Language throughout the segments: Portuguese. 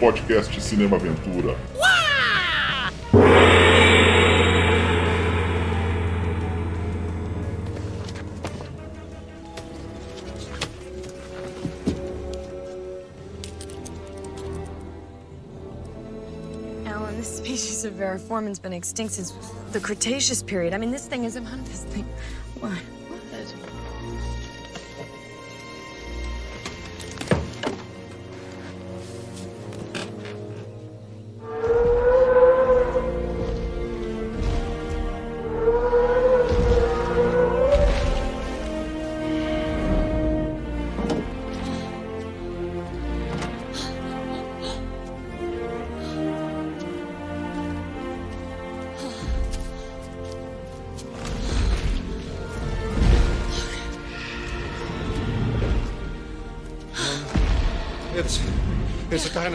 podcast Cinema Aventura. Alan, this species of Variformin's been extinct since the Cretaceous period. I mean, this thing isn't one this thing. What?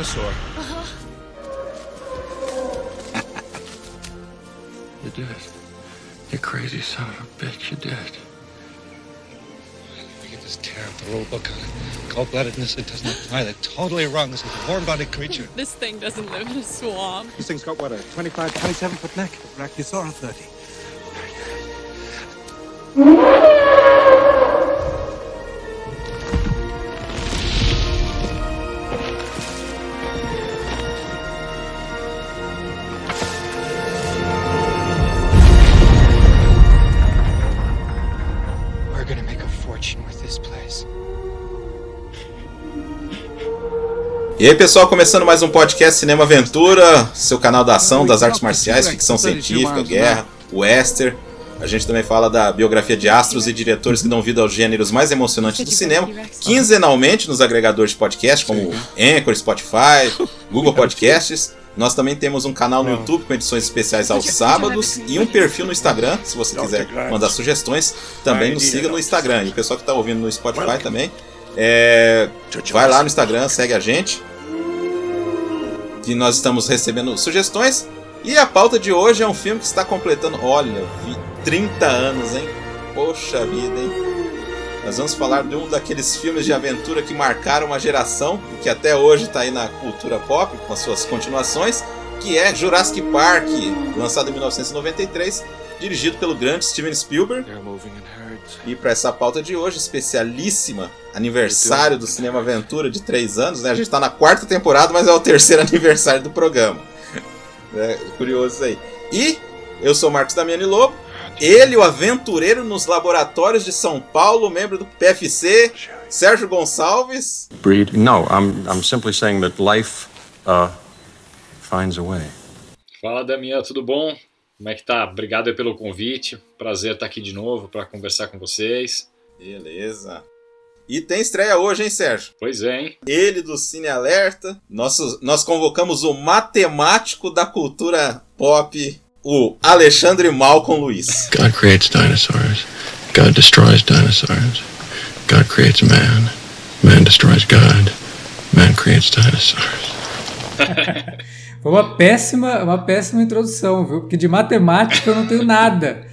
It's a dinosaur. Uh-huh. You did. You crazy son of a bitch, you did. We get this tear up the rule book on it. Cold-bloodedness, it does not apply. They're totally wrong. This is a warm-bodied creature. This thing doesn't live in a swamp. This thing's got what a 25, 27 foot neck. Brachiosaurus 30. E aí pessoal, começando mais um podcast Cinema Aventura, seu canal da ação, das artes marciais, ficção científica, guerra, western. A gente também fala da biografia de astros e diretores que dão vida aos gêneros mais emocionantes do cinema, quinzenalmente nos agregadores de podcast, como Anchor, Spotify, Google Podcasts. Nós também temos um canal no YouTube com edições especiais aos sábados e um perfil no Instagram, se você quiser mandar sugestões, também nos siga no Instagram. E o pessoal que está ouvindo no Spotify também, é, vai lá no Instagram, segue a gente. Que nós estamos recebendo sugestões. E a pauta de hoje é um filme que está completando, olha, vi- 30 anos, hein? Poxa vida, hein? Nós vamos falar de um daqueles filmes de aventura que marcaram uma geração e que até hoje está aí na cultura pop, com as suas continuações, que é Jurassic Park, lançado em 1993, dirigido pelo grande Steven Spielberg. E para essa pauta de hoje, especialíssima, aniversário do Cinema Aventura de 3 anos, né? A gente tá na quarta temporada, mas é o terceiro aniversário do programa. É curioso isso aí. E eu sou Marcos Damiani Lobo, ele, o aventureiro nos laboratórios de São Paulo, membro do PFC, Sérgio Gonçalves. Breed? No, I'm I'm simply saying that life uh finds a way. Fala Damião, tudo bom? Como é que tá? Obrigado aí pelo convite. Prazer estar aqui de novo para conversar com vocês. Beleza. E tem estreia hoje, hein, Sérgio? Pois é, hein? Ele do Cine Alerta. Nosso, nós convocamos o matemático da cultura pop, o Alexandre Malcolm Luiz. God creates dinosaurs. God destroys dinosaurs. God creates man. Man destroys God. Man creates dinosaurs. Foi uma péssima, uma péssima introdução, viu? Porque de matemática eu não tenho nada.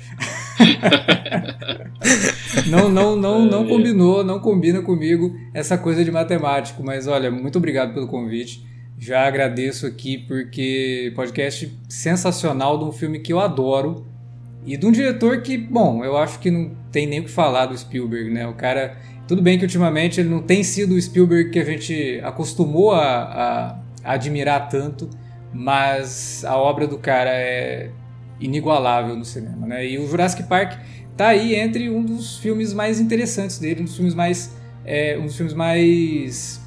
não, não, não, não combinou, não combina comigo essa coisa de matemático. Mas olha, muito obrigado pelo convite. Já agradeço aqui porque podcast sensacional de um filme que eu adoro e de um diretor que, bom, eu acho que não tem nem o que falar do Spielberg, né? O cara, tudo bem que ultimamente ele não tem sido o Spielberg que a gente acostumou a, a, a admirar tanto, mas a obra do cara é inigualável no cinema, né? E o Jurassic Park tá aí entre um dos filmes mais interessantes dele, um dos filmes mais, é, um dos filmes mais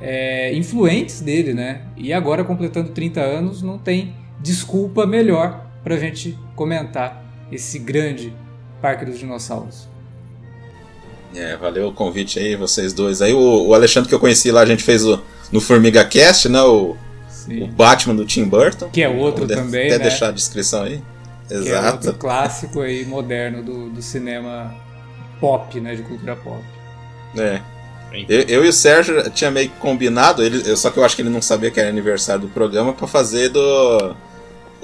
é, influentes dele, né? E agora completando 30 anos, não tem desculpa melhor pra gente comentar esse grande Parque dos Dinossauros. É, valeu o convite aí, vocês dois aí. O, o Alexandre que eu conheci lá, a gente fez o, no Formiga Cast, né? O, o Batman do Tim Burton. Que é outro também, Até né? deixar a descrição aí. Que é Exato. outro clássico aí moderno do, do cinema pop, né? De cultura pop. É. Eu, eu e o Sérgio tinha meio que combinado, ele, eu- só que eu acho que ele não sabia que era aniversário do programa, pra fazer do.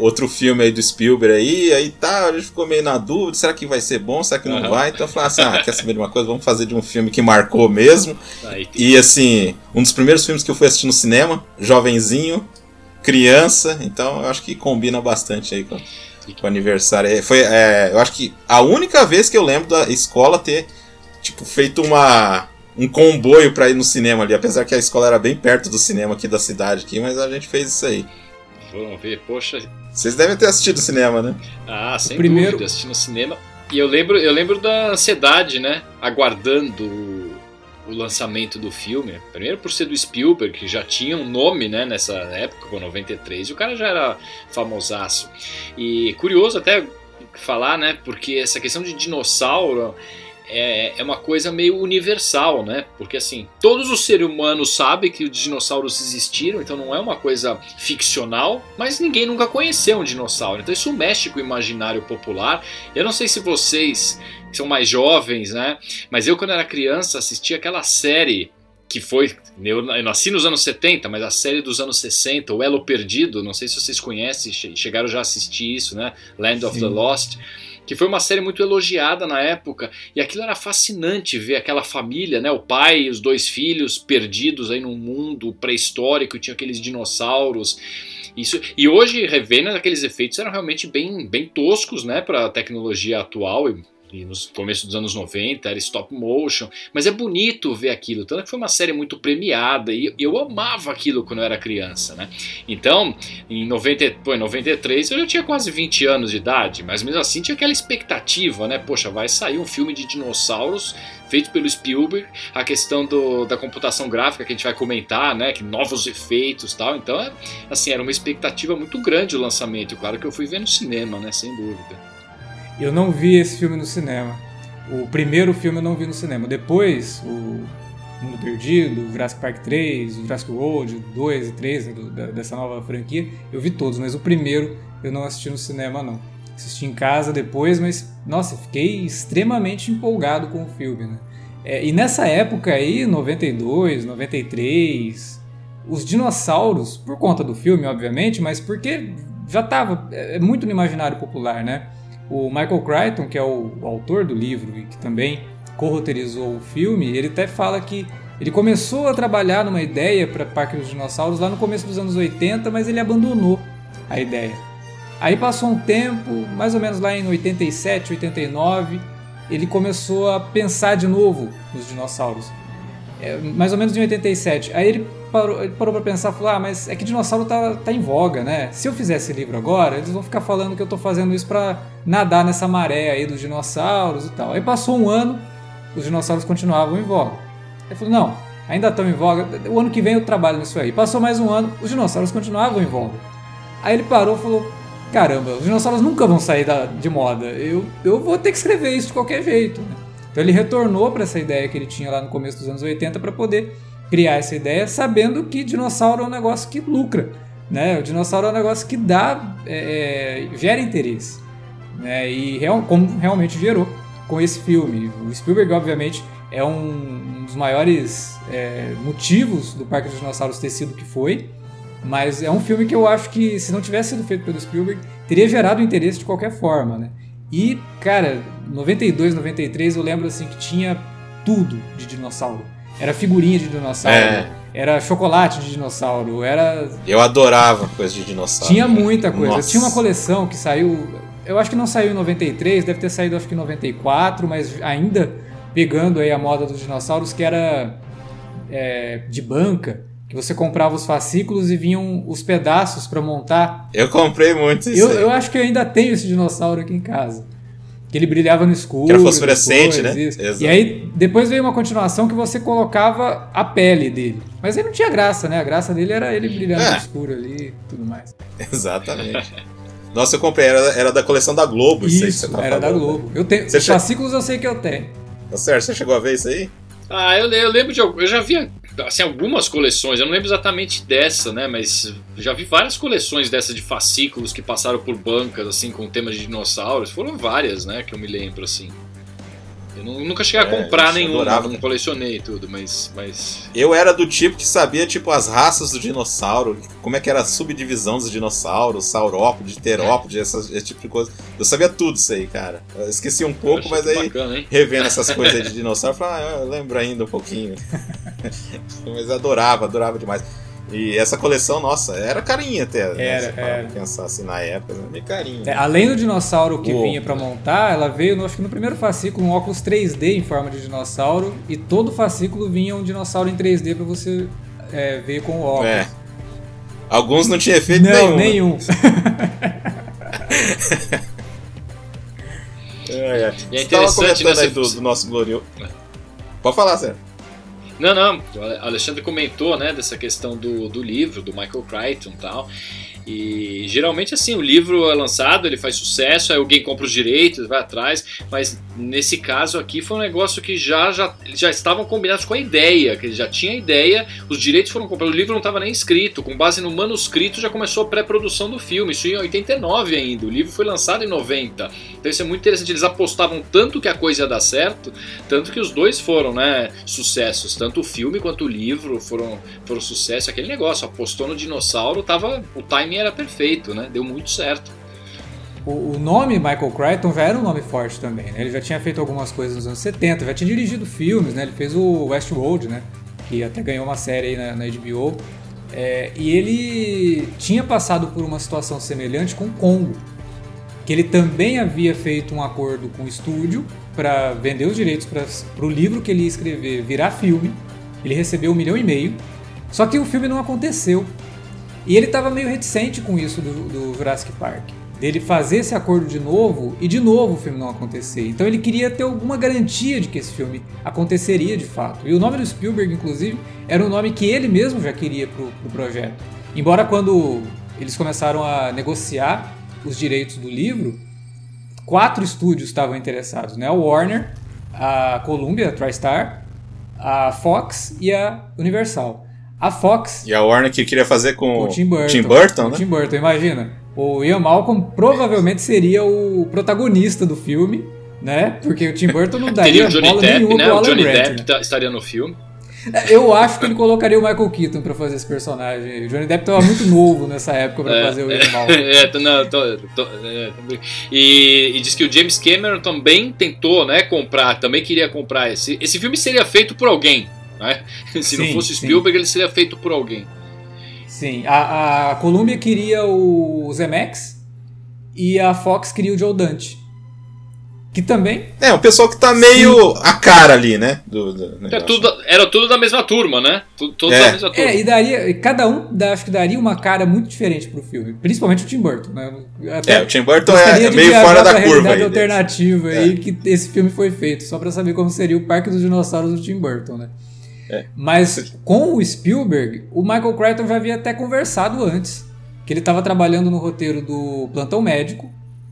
Outro filme aí do Spielberg aí, aí tá, a gente ficou meio na dúvida, será que vai ser bom, será que não Aham. vai? Então eu falei assim, ah, quer saber de uma coisa? Vamos fazer de um filme que marcou mesmo. Aí, E assim, um dos primeiros filmes que eu fui assistir no cinema, jovenzinho, criança, então eu acho que combina bastante aí com, com o aniversário. É, Foi, é, eu acho que a única vez que eu lembro da escola ter, tipo, feito uma um comboio pra ir no cinema ali, apesar que a escola era bem perto do cinema aqui da cidade aqui, mas a gente fez isso aí. Vamos ver, poxa. Vocês devem ter assistido o cinema, né? Ah, sem primeiro- dúvida, assisti no cinema. E eu lembro, eu lembro da ansiedade, né? Aguardando o, o lançamento do filme. Primeiro por ser do Spielberg, que já tinha um nome, né, nessa época, com 93, e o cara já era famosaço. E curioso até falar, né? Porque essa questão de dinossauro é, é uma coisa meio universal, né? Porque assim, todos os seres humanos sabem que os dinossauros existiram, então não é uma coisa ficcional, mas ninguém nunca conheceu um dinossauro. Então isso mexe com o imaginário popular. Eu não sei se vocês que são mais jovens, né? Mas eu quando era criança assistia aquela série que foi. Eu, nasci nos anos 70, mas a série dos anos 60, O Elo Perdido, não sei se vocês conhecem, che- chegaram já a assistir isso, né? Land of the. Lost. Que foi uma série muito elogiada na época, e aquilo era fascinante ver aquela família, né? O pai e os dois filhos perdidos aí num mundo pré-histórico, tinha aqueles dinossauros. Isso, e hoje, revendo, aqueles efeitos eram realmente bem, bem toscos, né, para a tecnologia atual. E, e nos começo dos anos 90 era stop motion, mas é bonito ver aquilo. Tanto que foi uma série muito premiada e eu amava aquilo quando eu era criança, né? Então, em, 90, pô, em 93 eu já tinha quase 20 anos de idade, mas mesmo assim tinha aquela expectativa, né? Poxa, vai sair um filme de dinossauros feito pelo Spielberg, a questão do, da computação gráfica que a gente vai comentar, né? Que novos efeitos tal. Então, é, assim, era uma expectativa muito grande o lançamento. Claro que eu fui ver no cinema, né? Sem dúvida. Eu não vi esse filme no cinema. O primeiro filme eu não vi no cinema. Depois, o Mundo Perdido, Jurassic Park 3, o Jurassic World 2 e 3, né, do- da- dessa nova franquia, eu vi todos, mas o primeiro eu não assisti no cinema, não. Assisti em casa depois, mas, nossa, fiquei extremamente empolgado com o filme, né? É, e nessa época aí, 92, 93, os dinossauros, por conta do filme, obviamente, mas porque já estava é, muito no imaginário popular, né? O Michael Crichton, que é o, o autor do livro e que também co-roteirizou o filme, ele até fala que ele começou a trabalhar numa ideia para Parque dos Dinossauros lá no começo dos anos 80, mas ele abandonou a ideia. Aí passou um tempo, mais ou menos lá em 87, 89, ele começou a pensar de novo nos dinossauros. É, mais ou menos em 87. Aí ele parou, parou pra pensar falou: Ah, mas é que dinossauro tá, tá em voga, né? Se eu fizer esse livro agora, eles vão ficar falando que eu tô fazendo isso pra nadar nessa maré aí dos dinossauros e tal. Aí passou um ano, os dinossauros continuavam em voga. Ele falou: Não, ainda estão em voga, o ano que vem eu trabalho nisso aí. Passou mais um ano, os dinossauros continuavam em voga. Aí ele parou e falou: Caramba, os dinossauros nunca vão sair da- de moda. Eu, eu vou ter que escrever isso de qualquer jeito. né? Então ele retornou para essa ideia que ele tinha lá no começo dos anos 80 para poder criar essa ideia, sabendo que dinossauro é um negócio que lucra. Né? O dinossauro é um negócio que dá, é, é, gera interesse. Né? E real, como realmente gerou com esse filme. O Spielberg, obviamente, é um, um dos maiores é, motivos do Parque dos Dinossauros ter sido o que foi. Mas é um filme que eu acho que, se não tivesse sido feito pelo Spielberg, teria gerado interesse de qualquer forma, né? E, cara, 92, 93, eu lembro assim que tinha tudo de dinossauro. Era figurinha de dinossauro, É. era chocolate de dinossauro, era Eu adorava coisa de dinossauro. tinha muita coisa. Nossa. Tinha uma coleção que saiu. Eu acho que não saiu em 93, deve ter saído acho que em 94, mas ainda pegando aí a moda dos dinossauros, que era é, de banca, que você comprava os fascículos e vinham os pedaços para montar. Eu comprei muito isso Eu, eu acho que eu ainda tenho esse dinossauro aqui em casa. Que ele brilhava no escuro. Que era fosforescente, depois, né? isso. Exato. E aí depois veio uma continuação que você colocava a pele dele. Mas aí não tinha graça, né? A graça dele era ele brilhando É. no escuro ali e tudo mais. Exatamente. Nossa, eu comprei, era, era da coleção da Globo, isso, aí que Isso, você tá era da falando, Globo. Eu tenho, Você os che- fascículos eu sei que eu tenho. Tá certo, você chegou a ver isso aí? Ah, eu, eu lembro de. Eu já vi assim, algumas coleções, eu não lembro exatamente dessa, né? Mas já vi várias coleções dessa de fascículos que passaram por bancas, assim, com temas de dinossauros. Foram várias, né? Que eu me lembro, assim. Eu nunca cheguei a É, comprar eu nenhum, adorava. não colecionei tudo, mas, mas Eu era do tipo que sabia, tipo, as raças do dinossauro, como é que era a subdivisão dos dinossauros, saurópode, terópode, essas- esse tipo de coisa. Eu sabia tudo isso aí, cara. Eu esqueci um pouco, mas aí, bacana, revendo essas coisas aí de dinossauro, eu falei, ah, eu lembro ainda um pouquinho. mas eu adorava, adorava demais. E essa coleção, nossa, era carinha até. né? Era, pra era. pensar assim na época, era meio carinho. É, além do dinossauro que Uou. vinha pra montar, ela veio, no, acho que no primeiro fascículo, um óculos 3D em forma de dinossauro, e todo fascículo vinha um dinossauro em 3D pra você é, ver com o óculos. É. Alguns não tinha efeito Não, nenhum. né? nenhum. É, é. E é interessante, né, do, do nosso glorioso. Pode falar, Sérgio. Não, não, o Alexandre comentou, né, dessa questão do, do livro, do Michael Crichton e tal. E geralmente assim, o livro é lançado, ele faz sucesso, aí alguém compra os direitos, vai atrás, mas nesse caso aqui foi um negócio que já, já, já estavam combinados com a ideia, que ele já tinha a ideia, os direitos foram comprados, o livro não estava nem escrito, com base no manuscrito já começou a pré-produção do filme, isso em 89 ainda, o livro foi lançado em 90. Então isso é muito interessante, eles apostavam tanto que a coisa ia dar certo, tanto que os dois foram, né, sucessos, tanto o filme quanto o livro foram, foram sucesso, aquele negócio, apostou no dinossauro, tava, o timing era perfeito, né, deu muito certo. O, o nome Michael Crichton já era um nome forte também, né? Ele já tinha feito algumas coisas nos anos 70, já tinha dirigido filmes, né? Ele fez o Westworld, né? Que até ganhou uma série na, na HBO. É, e ele tinha passado por uma situação semelhante com Congo, que ele também havia feito um acordo com o estúdio para vender os direitos para o livro que ele ia escrever virar filme. Ele recebeu um milhão e meio, só que o filme não aconteceu. E ele estava meio reticente com isso do, do Jurassic Park. Dele fazer esse acordo de novo e de novo o filme não acontecer. Então ele queria ter alguma garantia de que esse filme aconteceria de fato. E o nome do Spielberg, inclusive, era um nome que ele mesmo já queria pro, pro projeto. Embora quando eles começaram a negociar os direitos do livro, quatro estúdios estavam interessados, né? A Warner, a Columbia, a TriStar, a Fox e a Universal. A Fox E a Warner que queria fazer com, com o Tim Burton. Tim Burton, né? o Tim Burton, imagina. O Ian Malcolm provavelmente seria o protagonista do filme, né? Porque o Tim Burton não Teria daria o Johnny bola Depp, nenhuma né, pro o Alan Johnny Grant. Depp né? tá- estaria no filme. Eu acho que ele colocaria o Michael Keaton pra fazer esse personagem. O Johnny Depp tava muito novo nessa época pra É, fazer o Ian Malcolm. É, tô- não, tô- tô- é, e, e diz que o James Cameron também tentou, né, comprar, também queria comprar esse. Esse filme seria feito por alguém, né? Se não Sim, fosse o sim. Spielberg, ele seria feito por alguém. Sim, a, a Columbia queria o Zemeckis e a Fox queria o Joe Dante. Que também É, um pessoal que tá meio a cara ali, né? Do, do Era negócio. tudo, era tudo da mesma turma, né? Tudo, todos É. da mesma turma. É, e daria. Cada um dá- acho que daria uma cara muito diferente pro filme. Principalmente o Tim Burton, né? Até É, o Tim Burton é, é meio fora da curva realidade aí. alternativa É. aí que esse filme foi feito, só pra saber como seria o Parque dos Dinossauros do Tim Burton, né? É. Mas com o Spielberg, o Michael Crichton já havia até conversado antes. Que ele estava trabalhando no roteiro do Plantão Médico.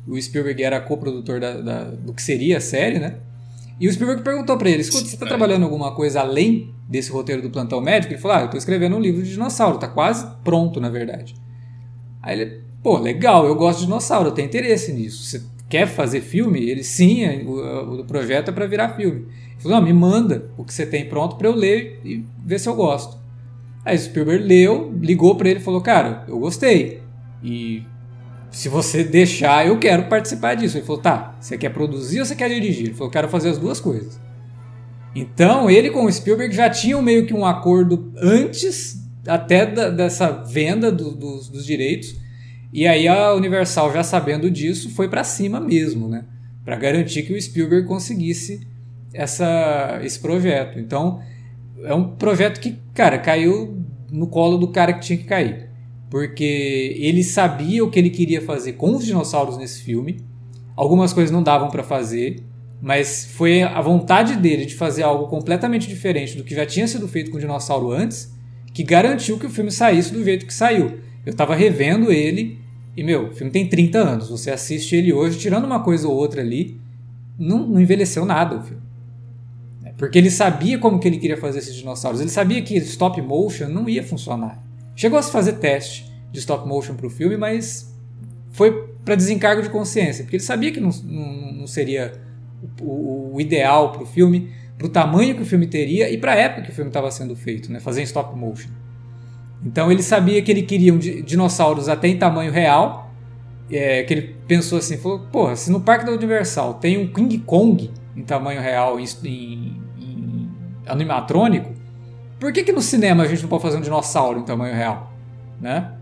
O Spielberg era coprodutor da, da- do que seria a série, né? E o Spielberg perguntou pra ele: escuta, você tá É. trabalhando alguma coisa além desse roteiro do Plantão Médico? Ele falou: ah, eu tô escrevendo um livro de dinossauro, tá quase pronto, na verdade. Aí ele, pô, legal, eu gosto de dinossauro, eu tenho interesse nisso. Você quer fazer filme? Ele, sim, o, o projeto é pra virar filme. Falou: não, me manda o que você tem pronto pra eu ler e ver se eu gosto. Aí o Spielberg leu, ligou pra ele e falou: cara, eu gostei. E se você deixar, eu quero participar disso. Ele falou: tá, você quer produzir ou você quer dirigir? Ele falou: quero fazer as duas coisas. Então ele com o Spielberg já tinham meio que um acordo antes até da- dessa venda do- dos, dos direitos. E aí a Universal, já sabendo disso, foi pra cima mesmo, né? Para garantir que o Spielberg conseguisse essa, esse projeto. Então é um projeto que, cara, caiu no colo do cara que tinha que cair. Porque ele sabia o que ele queria fazer com os dinossauros nesse filme. Algumas coisas não davam para fazer, mas foi a vontade dele de fazer algo completamente diferente do que já tinha sido feito com o dinossauro antes que garantiu que o filme saísse do jeito que saiu. Eu tava revendo ele e, meu, o filme tem 30 anos. Você assiste ele hoje, tirando uma coisa ou outra ali, não, não envelheceu nada o filme. É, Porque ele sabia como que ele queria fazer esses dinossauros. Ele sabia que stop motion não ia funcionar. Chegou a se fazer teste de stop motion para o filme, mas foi para desencargo de consciência, porque ele sabia que não, não, não seria o, o ideal para o filme, para o tamanho que o filme teria e para a época que o filme estava sendo feito, né? fazer em stop motion. Então ele sabia que ele queria um dinossauros até em tamanho real, é, que ele pensou assim, falou, porra, se no Parque da Universal tem um King Kong em tamanho real, em, em, em animatrônico, por que, que no cinema a gente não pode fazer um dinossauro em tamanho real? Né?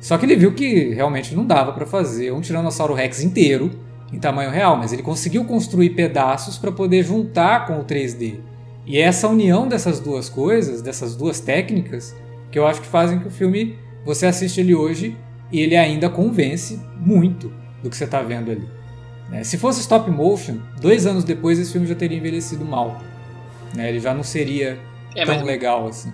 Só que ele viu que realmente não dava para fazer um Tiranossauro Rex inteiro em tamanho real, mas ele conseguiu construir pedaços para poder juntar com o 3D. E é essa união dessas duas coisas, dessas duas técnicas, que eu acho que fazem que o filme você assiste ele hoje e ele ainda convence muito do que você está vendo ali. Né? Se fosse stop motion, dois anos depois esse filme já teria envelhecido mal. Né? Ele já não seria é, tão mas... legal assim.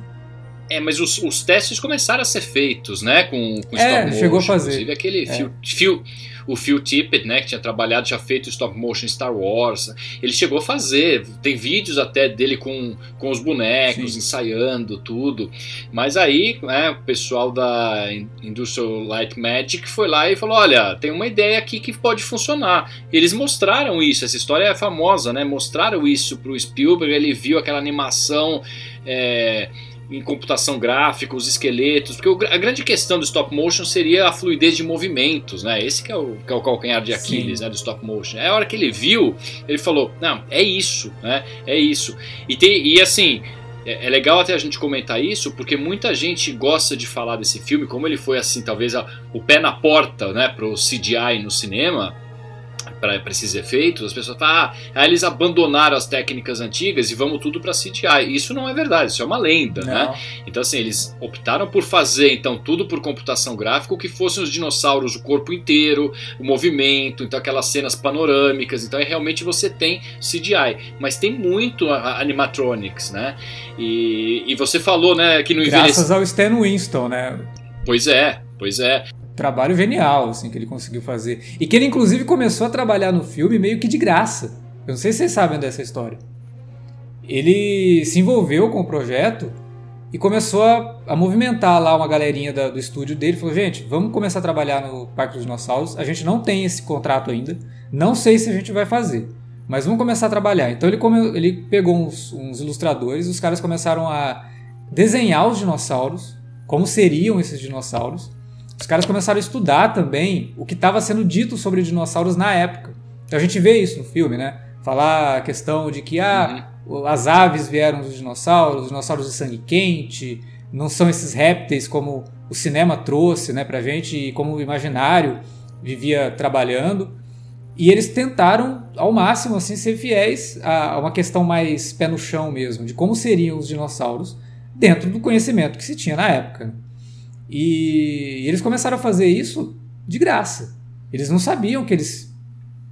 É, mas os, os, testes começaram a ser feitos, né? Com, com é, stop motion. chegou a fazer. Inclusive aquele é. Phil, Phil, o Phil Tippett, né? Que tinha trabalhado, já feito stop motion Star Wars. Ele chegou a fazer. Tem vídeos até dele com, com os bonecos, Sim. ensaiando tudo. Mas aí, né? O pessoal da Industrial Light Magic foi lá e falou: olha, tem uma ideia aqui que pode funcionar. Eles mostraram isso. Essa história é famosa, né? Mostraram isso pro Spielberg. Ele viu aquela animação. É, em computação gráfica, os esqueletos, porque a grande questão do stop motion seria a fluidez de movimentos, né? Esse que é o, que é o calcanhar de Aquiles, né, do stop motion. É a hora que ele viu, ele falou, não, é isso, né? É isso. E, tem, e assim, é, é legal até a gente comentar isso, porque muita gente gosta de falar desse filme, como ele foi assim, talvez a, o pé na porta, né, pro CGI no cinema, para esses efeitos, as pessoas falam, ah, eles abandonaram as técnicas antigas e vamos tudo para CGI. Isso não é verdade, isso é uma lenda, né? não. né? Então assim, eles optaram por fazer então tudo por computação gráfica, que fossem os dinossauros o corpo inteiro, o movimento, então aquelas cenas panorâmicas, então é, realmente você tem CGI, mas tem muito animatronics, né? E, e você falou, né, que no Graças ao Stan Winston, né? Pois é, pois é trabalho genial assim que ele conseguiu fazer e que ele inclusive começou a trabalhar no filme meio que de graça. Eu não sei se vocês sabem dessa história. Ele se envolveu com o projeto e começou a, a movimentar lá uma galerinha da, do estúdio dele. Falou: gente, vamos começar a trabalhar no Parque dos Dinossauros. A gente não tem esse contrato ainda. Não sei se a gente vai fazer, mas vamos começar a trabalhar. Então ele, come, ele pegou uns, uns ilustradores, os caras começaram a desenhar os dinossauros, como seriam esses dinossauros os caras começaram a estudar também o que estava sendo dito sobre dinossauros na época. Então a gente vê isso no filme, né? Falar a questão de que ah, uhum. as aves vieram dos dinossauros, os dinossauros de sangue quente, não são esses répteis como o cinema trouxe né, pra gente e como o imaginário vivia trabalhando. E eles tentaram, ao máximo, assim, ser fiéis a uma questão mais pé no chão mesmo, de como seriam os dinossauros dentro do conhecimento que se tinha na época. E eles começaram a fazer isso de graça. Eles não sabiam que eles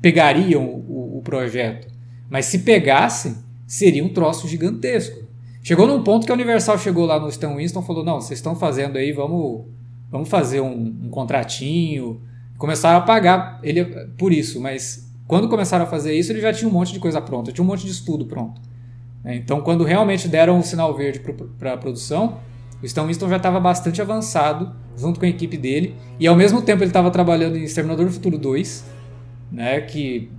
pegariam o, o projeto. Mas se pegassem, seria um troço gigantesco. Chegou num ponto que a Universal chegou lá no Stan Winston e falou: Não, vocês estão fazendo aí, vamos, vamos fazer um, um contratinho. Começaram a pagar ele por isso, mas quando começaram a fazer isso, ele já tinha um monte de coisa pronta, tinha um monte de estudo pronto. Então, quando realmente deram o um sinal verde para a produção, o Stan Winston já estava bastante avançado junto com a equipe dele e ao mesmo tempo ele estava trabalhando em Exterminador do Futuro 2, né, que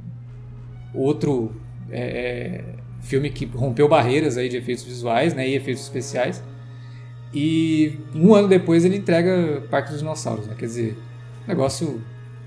outro é, é, filme que rompeu barreiras aí de efeitos visuais né, e efeitos especiais. E um ano depois ele entrega Parque dos Dinossauros, né? quer dizer, um negócio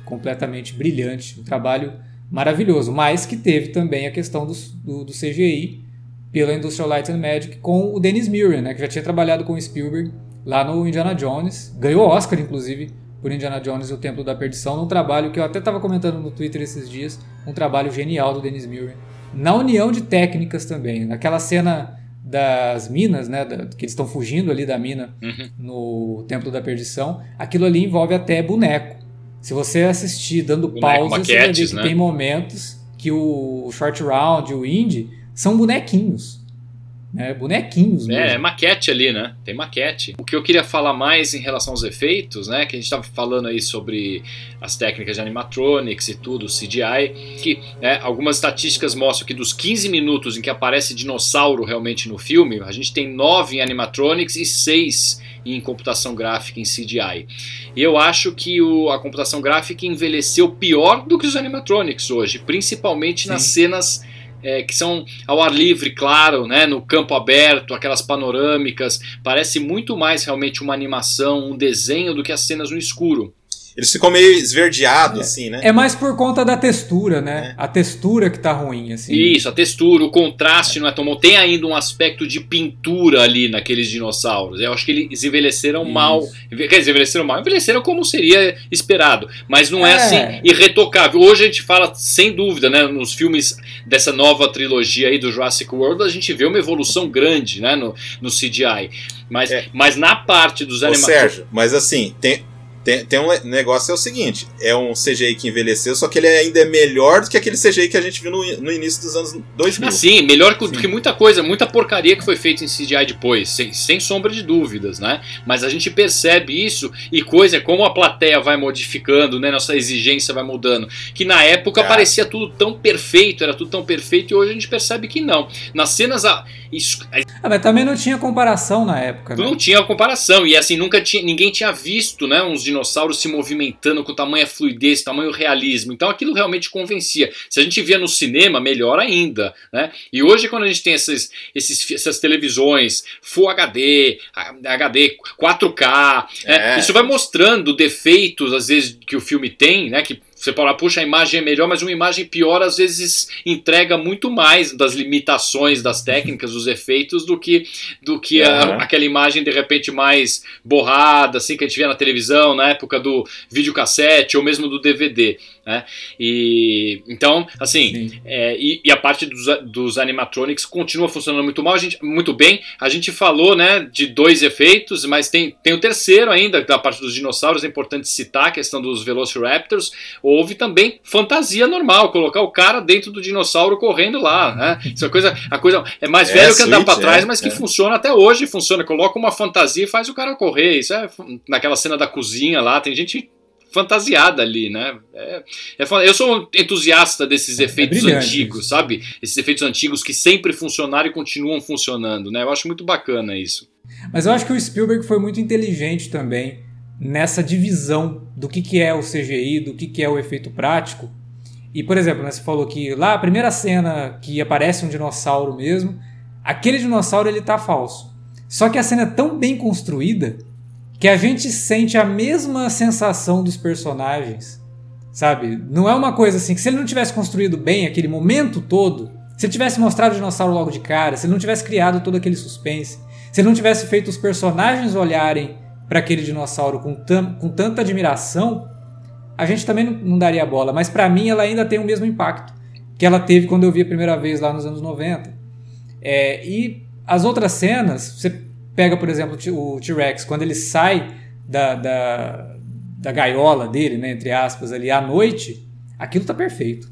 completamente brilhante, um trabalho maravilhoso, mas que teve também a questão do, do, do CGI pela Industrial Light and Magic com o Dennis Muren, né, que já tinha trabalhado com o Spielberg lá no Indiana Jones. Ganhou Oscar, inclusive, por Indiana Jones e o Templo da Perdição, num trabalho que eu até estava comentando no Twitter esses dias, um trabalho genial do Dennis Muren. Na união de técnicas também, naquela cena das minas, né, da, que eles estão fugindo ali da mina uhum. no Templo da Perdição, aquilo ali envolve até boneco. Se você assistir dando pausa, você vai ver que né? tem momentos que o Short Round, o Indie, são bonequinhos. né? Bonequinhos mesmo. É, é maquete ali, né? Tem maquete. O que eu queria falar mais em relação aos efeitos, né? Que a gente estava falando aí sobre as técnicas de animatronics e tudo, CGI, que né, algumas estatísticas mostram que dos 15 minutos em que aparece dinossauro realmente no filme, a gente tem 9 em animatronics e 6 em computação gráfica, em CGI. E eu acho que o, a computação gráfica envelheceu pior do que os animatronics hoje, principalmente Sim. nas cenas é, que são ao ar livre, claro, né, no campo aberto, aquelas panorâmicas. Parece muito mais realmente uma animação, um desenho do que as cenas no escuro. Eles ficam meio esverdeados, é. assim, né? É mais por conta da textura, né? É. A textura que tá ruim, assim. Isso, a textura, o contraste não é tão bom. Tem ainda um aspecto de pintura ali naqueles dinossauros. Eu acho que eles envelheceram Isso. mal. Quer dizer, envelheceram mal. Envelheceram como seria esperado. Mas não é, é assim irretocável. Hoje a gente fala, sem dúvida, né? Nos filmes dessa nova trilogia aí do Jurassic World, a gente vê uma evolução grande, né? No, no CGI. Mas, é. mas na parte dos animais. Sérgio, mas assim, tem, tem, tem um negócio é o seguinte: é um CGI que envelheceu, só que ele ainda é melhor do que aquele CGI que a gente viu no, no início dos anos 2000. Ah, sim, melhor do que muita coisa, muita porcaria que foi feita em CGI depois, sem, sem sombra de dúvidas, né? Mas a gente percebe isso e coisa como a plateia vai modificando, né? Nossa exigência vai mudando. Que na época ah. parecia tudo tão perfeito, era tudo tão perfeito, e hoje a gente percebe que não. Nas cenas. A, isso, ah, mas também não tinha comparação na época. Né? Não tinha comparação, e assim, nunca tinha, ninguém tinha visto, né? Uns dinossauros se movimentando com tamanha fluidez, tamanho realismo. Então aquilo realmente convencia. Se a gente via no cinema, melhor ainda. Né? E hoje, quando a gente tem essas, esses, essas televisões Full HD, HD 4K, né? é. né? isso vai mostrando defeitos, às vezes, que o filme tem, né? Que você fala, puxa, a imagem é melhor, mas uma imagem pior às vezes entrega muito mais das limitações das técnicas, dos efeitos, do que, do que uhum. a, aquela imagem de repente mais borrada, assim, que a gente via na televisão, na época do videocassete ou mesmo do DVD. Né? E, então, assim, é, e, e, a parte dos, dos animatronics continua funcionando muito mal, a gente, muito bem. A gente falou né, de dois efeitos, mas tem, tem o terceiro ainda, da parte dos dinossauros, é importante citar a questão dos Velociraptors houve também fantasia normal, colocar o cara dentro do dinossauro correndo lá, né? Isso é coisa, a coisa é mais é, velho que andar para trás, é, mas que é. funciona até hoje, funciona. Coloca uma fantasia e faz o cara correr. Isso é naquela cena da cozinha lá, tem gente fantasiada ali, né? É, é, eu sou um entusiasta desses é, é efeitos antigos, isso. sabe? Esses efeitos antigos que sempre funcionaram e continuam funcionando, né? Eu acho muito bacana isso. Mas eu acho que o Spielberg foi muito inteligente também nessa divisão do que, que é o CGI, do que, que é o efeito prático. E, por exemplo, né, você falou que lá a primeira cena que aparece um dinossauro mesmo, aquele dinossauro ele tá falso. Só que a cena é tão bem construída que a gente sente a mesma sensação dos personagens, sabe? Não é uma coisa assim que se ele não tivesse construído bem aquele momento todo, se ele tivesse mostrado o dinossauro logo de cara, se ele não tivesse criado todo aquele suspense, se ele não tivesse feito os personagens olharem para aquele dinossauro com, com tanta admiração, a gente também não, não daria bola. Mas para mim ela ainda tem o mesmo impacto que ela teve quando eu vi a primeira vez lá nos anos 90. É, e as outras cenas, você pega, por exemplo, o T-Rex, quando ele sai da, da, da gaiola dele, né, entre aspas, ali à noite, aquilo tá perfeito.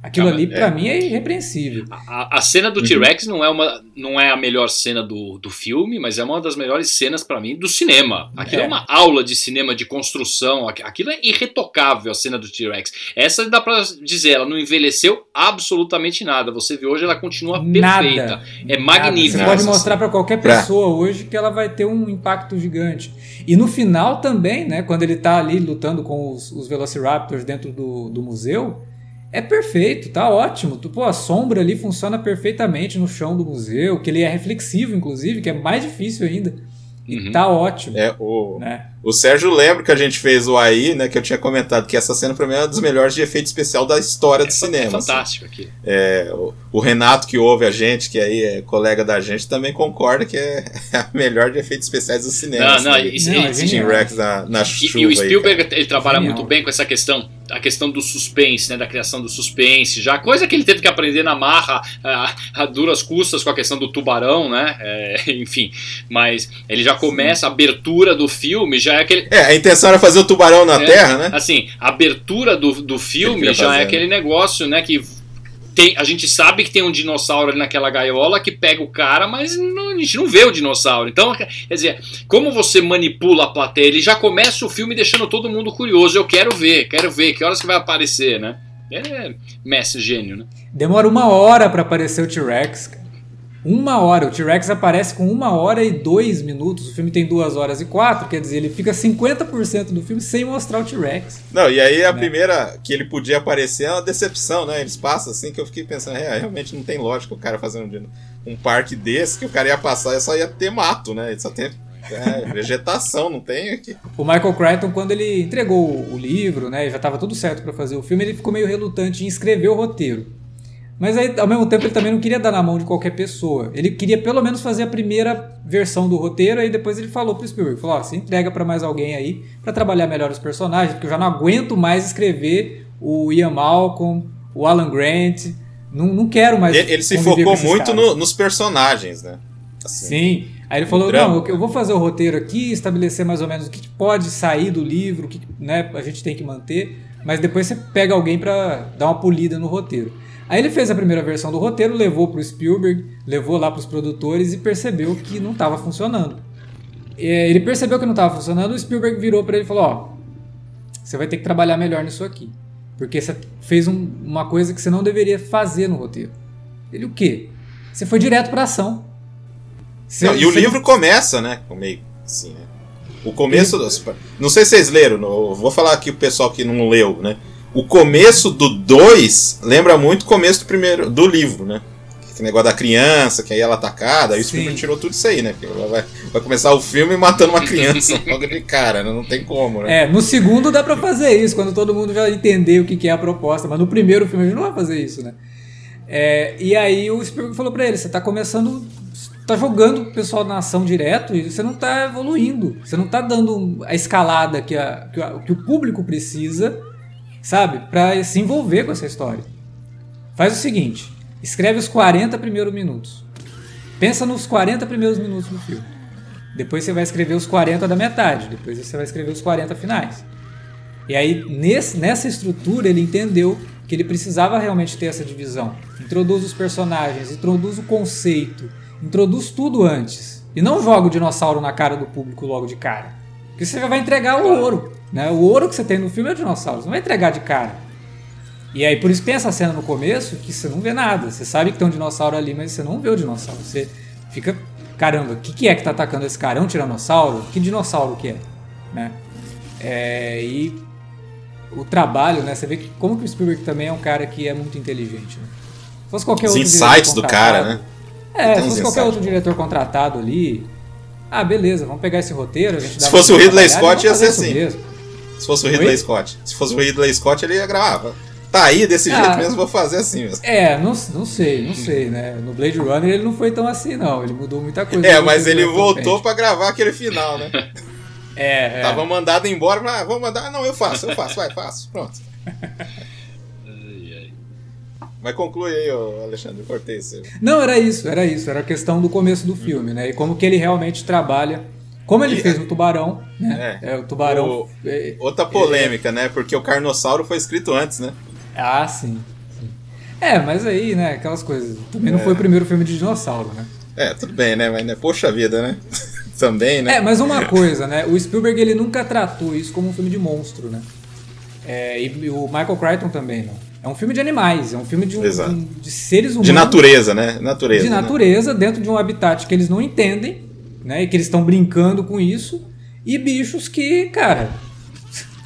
Aquilo ali, para é. mim, é irrepreensível. A, a cena do uhum. T-Rex não, é uma, não é a melhor cena do, do filme, mas é uma das melhores cenas, para mim, do cinema. Aquilo é. é. uma aula de cinema, de construção. Aquilo é irretocável, a cena do T-Rex. Essa dá pra dizer, ela não envelheceu absolutamente nada. Você vê hoje, ela continua perfeita. Nada. É magnífica. Você pode mostrar para qualquer pessoa hoje que ela vai ter um impacto gigante. E no final também, né, quando ele tá ali lutando com os, os Velociraptors dentro do, do museu é perfeito, tá ótimo. Pô, a sombra ali funciona perfeitamente no chão do museu, que ele é reflexivo, inclusive, que é mais difícil ainda. E uhum. tá ótimo. É, o, né? O Sérgio lembra que a gente fez o AI, né? Que eu tinha comentado que essa cena, pra mim, é uma das melhores de efeito especial da história é, do cinema. É fantástico assim. aqui. É, o, o, Renato, que ouve a gente, que aí é colega da gente, também concorda que é a melhor de efeitos especiais do cinema. Não, assim, não, isso, não, isso, Rex na, na chuva. E, e o Spielberg, aí, ele trabalha genial. muito bem com essa questão a questão do suspense, né, da criação do suspense, já coisa que ele teve que aprender na marra a, a duras custas com a questão do tubarão, né, é, enfim, mas ele já começa a abertura do filme, já é aquele... É, a intenção era fazer o tubarão na é, Terra, né? Assim, a abertura do, do filme já é aquele negócio, né, que tem, a gente sabe que tem um dinossauro ali naquela gaiola que pega o cara, mas não, a gente não vê o dinossauro. Então, quer dizer, como você manipula a plateia? Ele já começa o filme deixando todo mundo curioso. Eu quero ver, quero ver, que horas que vai aparecer, né? É Messi gênio, né? Demora uma hora para aparecer o T-Rex. Uma hora. O T-Rex aparece com uma hora e dois minutos. O filme tem duas horas e quatro, quer dizer, ele fica 50% do filme sem mostrar o T-Rex. Não, e aí a né? primeira que ele podia aparecer é uma decepção, né? Eles passam assim que eu fiquei pensando, é, realmente não tem lógica o cara fazendo um, um parque desse que o cara ia passar e só ia ter mato, né? Ele só tem é, vegetação, não tem aqui. O Michael Crichton, quando ele entregou o livro, né, já estava tudo certo para fazer o filme, ele ficou meio relutante em escrever o roteiro. Mas aí, ao mesmo tempo, ele também não queria dar na mão de qualquer pessoa. Ele queria pelo menos fazer a primeira versão do roteiro, aí depois ele falou pro Spielberg, falou, ó, você entrega para mais alguém aí para trabalhar melhor os personagens, porque eu já não aguento mais escrever o Ian Malcolm, o Alan Grant, não, não quero mais Ele, ele se focou muito no, nos personagens, né? Assim, Sim. Aí ele falou, não, eu vou fazer o roteiro aqui, estabelecer mais ou menos o que pode sair do livro, o que né, a gente tem que manter, mas depois você pega alguém para dar uma polida no roteiro. Aí ele fez a primeira versão do roteiro, levou para o Spielberg, levou lá para os produtores e percebeu que não estava funcionando. Ele percebeu que não estava funcionando, o Spielberg virou para ele e falou: Ó, você vai ter que trabalhar melhor nisso aqui. Porque você fez um, uma coisa que você não deveria fazer no roteiro. Ele, o quê? Você foi direto para ação. Você, não, e o livro começa, né? Meio assim, né? O começo. Ele... Não sei se vocês leram, vou falar aqui pro pessoal que não leu, né? O começo do 2 lembra muito o começo do primeiro do livro, né? Esse negócio da criança, que aí ela é atacada, aí o filme tirou tudo isso aí, né? Vai, vai começar o filme matando uma criança logo de cara, né? Não tem como, né? É, no segundo dá pra fazer isso, quando todo mundo já entender o que, que é a proposta, mas no primeiro filme a gente não vai fazer isso, né? É, e aí o Spielberg falou pra ele, você tá começando tá jogando o pessoal na ação direto e você não tá evoluindo. Você não tá dando a escalada que, a, que, a, que o público precisa sabe? Para se envolver com essa história. Faz o seguinte: escreve os 40 primeiros minutos. Pensa nos 40 primeiros minutos do filme. Depois você vai escrever os 40 da metade. Depois você vai escrever os 40 finais. E aí, nesse, nessa estrutura, ele entendeu que ele precisava realmente ter essa divisão. Introduz os personagens, introduz o conceito, introduz tudo antes. E não joga o dinossauro na cara do público logo de cara. Porque você vai entregar o ouro. Né? O ouro que você tem no filme é o dinossauro, você não vai entregar de cara. E aí, por isso tem essa cena no começo que você não vê nada. Você sabe que tem um dinossauro ali, mas você não vê o dinossauro. Você fica, caramba, o que, que é que tá atacando esse cara? É um tiranossauro? Que dinossauro que é? Né? É, e o trabalho, né? Você vê que como que o Spielberg também é um cara que é muito inteligente. Né? Se fosse qualquer Os outro insights do cara, né? É, se fosse qualquer outro diretor contratado ali, ah, beleza, vamos pegar esse roteiro. se fosse o Ridley Scott, ia ser assim. Mesmo. Se fosse o Ridley Oi? Scott. Se fosse o Ridley Scott, ele ia gravar. Tá aí, desse ah, jeito mesmo, vou fazer assim mesmo. É, não, não sei, não sei, né? No Blade Runner ele não foi tão assim, não. Ele mudou muita coisa. É, mas ele voltou para gravar aquele final, né? é, é. Tava mandado embora, mas ah, vou mandar. Ah, não, eu faço, eu faço, vai, faço. Pronto. Mas conclui aí, Alexandre, cortei isso. Não, era isso, era isso. Era a questão do começo do filme, né? E como que ele realmente trabalha como ele e, fez no Tubarão, né? É, é o Tubarão. O, é, outra polêmica, é, né? Porque o Carnossauro foi escrito antes, né? Ah, sim, sim. É, mas aí, né? Aquelas coisas. Também não é. foi o primeiro filme de dinossauro, né? É, tudo bem, né? Mas, né? Poxa vida, né? Também, né? É, mas uma coisa, né? O Spielberg ele nunca tratou isso como um filme de monstro, né? É, e o Michael Crichton também, não. É um filme de animais, é um filme de, um, de, de seres humanos. De natureza, né? Natureza. De né? natureza, né? dentro de um habitat que eles não entendem né? E que eles estão brincando com isso. E bichos que, cara,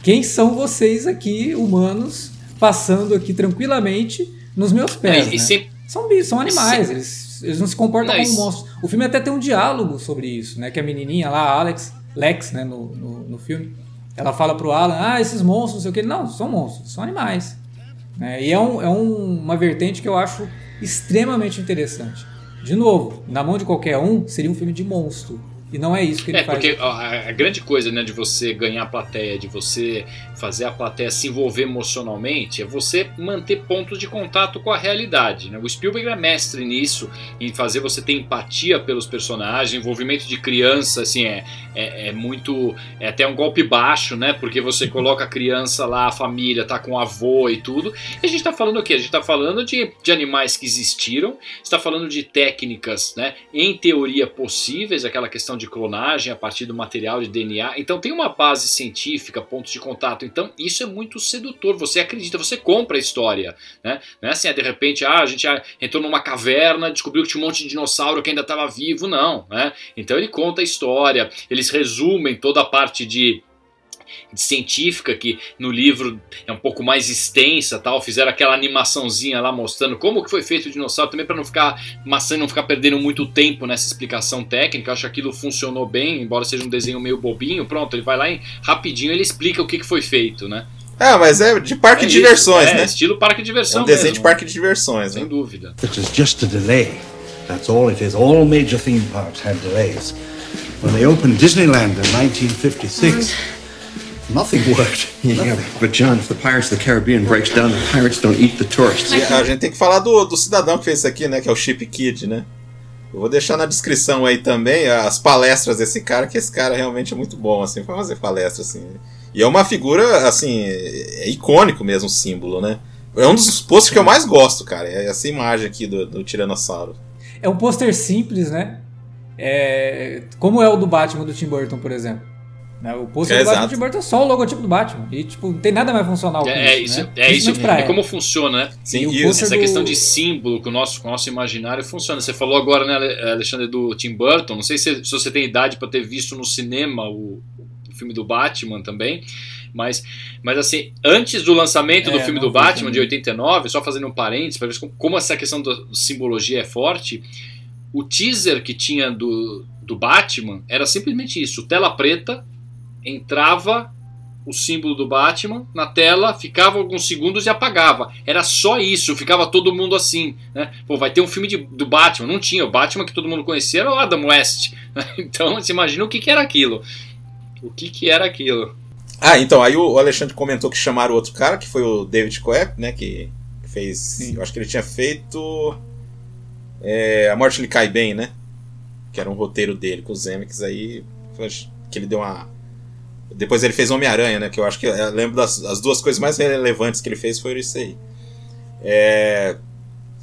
quem são vocês aqui, humanos, passando aqui tranquilamente nos meus pés? Né? Se... São bichos, são animais, se... eles, eles não se comportam não, como monstros. O filme até tem um diálogo sobre isso, né? Que a menininha lá, a Alex, Lex, né, no, no, no filme, ela fala pro Alan, ah, esses monstros, não sei o que. Não, são monstros, são animais. Né? E é, um, é um, uma vertente que eu acho extremamente interessante. De novo, na mão de qualquer um, seria um filme de monstro. E não é isso que ele é, faz. Porque a, a, grande coisa né, de você ganhar a plateia, de você fazer a plateia se envolver emocionalmente, é você manter pontos de contato com a realidade. Né? O Spielberg é mestre nisso, em fazer você ter empatia pelos personagens, envolvimento de criança, assim, é, é, é muito. É até um golpe baixo, né? Porque você coloca a criança lá, a família, tá com o avô e tudo. E a gente tá falando o quê? A gente tá falando de, de animais que existiram, está falando de técnicas, né? Em teoria possíveis, aquela questão de de clonagem a partir do material de DNA. Então tem uma base científica, pontos de contato. Então isso é muito sedutor. Você acredita, você compra a história. Né? Não é assim, é, de repente, ah, a gente entrou numa caverna, descobriu que tinha um monte de dinossauro que ainda estava vivo. Não. Né? Então ele conta a história, eles resumem toda a parte de científica que no livro é um pouco mais extensa, tal, fizeram aquela animaçãozinha lá mostrando como que foi feito o dinossauro, também para não ficar maçã, não ficar perdendo muito tempo nessa explicação técnica. Eu acho que aquilo funcionou bem, embora seja um desenho meio bobinho. Pronto, ele vai lá e rapidinho ele explica o que, que foi feito, né? Ah, mas é de parque é de diversões, é, né? Estilo parque de diversão. É um desenho mesmo. de parque de diversões, sem né? dúvida. It is just a delay. That's all it is. All major theme parks had delays. When they opened Disneyland in 1956, nothing worked. Yeah, but John, if the Pirates of the Caribbean breaks down, the pirates don't eat the tourists. E a gente tem que falar do, do cidadão que fez isso aqui, né? Que é o Chip Kid, né? Eu vou deixar na descrição aí também as palestras desse cara, que esse cara realmente é muito bom, assim, pra fazer palestra, assim. E é uma figura, assim, é icônico mesmo o símbolo, né? É um dos posters que eu mais gosto, cara. É essa imagem aqui do, do Tiranossauro. É um pôster simples, né? É, como é o do Batman do Tim Burton, por exemplo. Né? O pôster É, do Batman do Tim Burton é só o logotipo do Batman. E, tipo, não tem nada mais funcional É, com é isso, isso, né? é isso. Principalmente pra É como funciona, né? Sim, E o isso. pôster Essa do- questão de símbolo com o nosso, com o nosso imaginário funciona. Você falou agora, né, Ale- Alexandre, do Tim Burton. Não sei se, se você tem idade para ter visto no cinema o, o filme do Batman também. Mas, mas assim, antes do lançamento do É, filme não do Batman, também. de 89, só fazendo um parênteses para ver como, como essa questão da simbologia é forte, o teaser que tinha do, do Batman era simplesmente isso: tela preta, entrava o símbolo do Batman na tela, ficava alguns segundos e apagava. Era só isso, ficava todo mundo assim. Né? Pô, vai ter um filme de, do Batman. Não tinha. O Batman que todo mundo conhecia era o Adam West. Então você imagina o que, que era aquilo. O que, que era aquilo. Ah, então, aí o Alexandre comentou que chamaram outro cara, que foi o David Coep, né? Que fez. Sim. Eu acho que ele tinha feito. é, a Morte lhe cai bem, né? Que era um roteiro dele com os Zemeckis aí. Que ele deu uma. Depois ele fez Homem-Aranha, né? Que eu acho que. Eu lembro das as duas coisas mais relevantes que ele fez foi isso aí. É,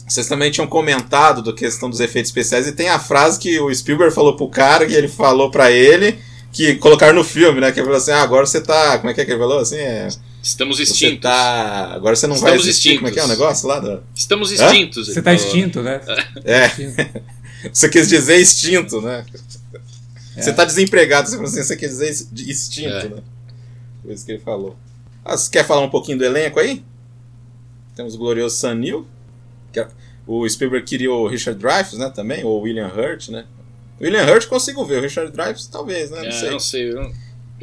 Vocês também tinham comentado da questão dos efeitos especiais e tem a frase que o Spielberg falou pro cara e ele falou pra ele que colocaram no filme, né? Que ele falou assim: ah, agora você tá. Como é que é que ele falou? Assim, é. Estamos Você extintos. tá. Agora você não vai Estamos existir. Como é que é o extintos. negócio lá? Do... Estamos extintos. Você tá falou. extinto, né? É, Extinto. você quis dizer extinto, né? É. Você tá desempregado, você, assim, quer dizer extinto, É. né? Foi isso que ele falou. Ah, você quer falar um pouquinho do elenco aí? Temos o glorioso que é- O Spielberg queria o Richard Dreyfuss, né? Também, ou o William Hurt, né? William Hurt consigo ver, o Richard Dreyfuss talvez, né? Não É, sei. não sei. eu-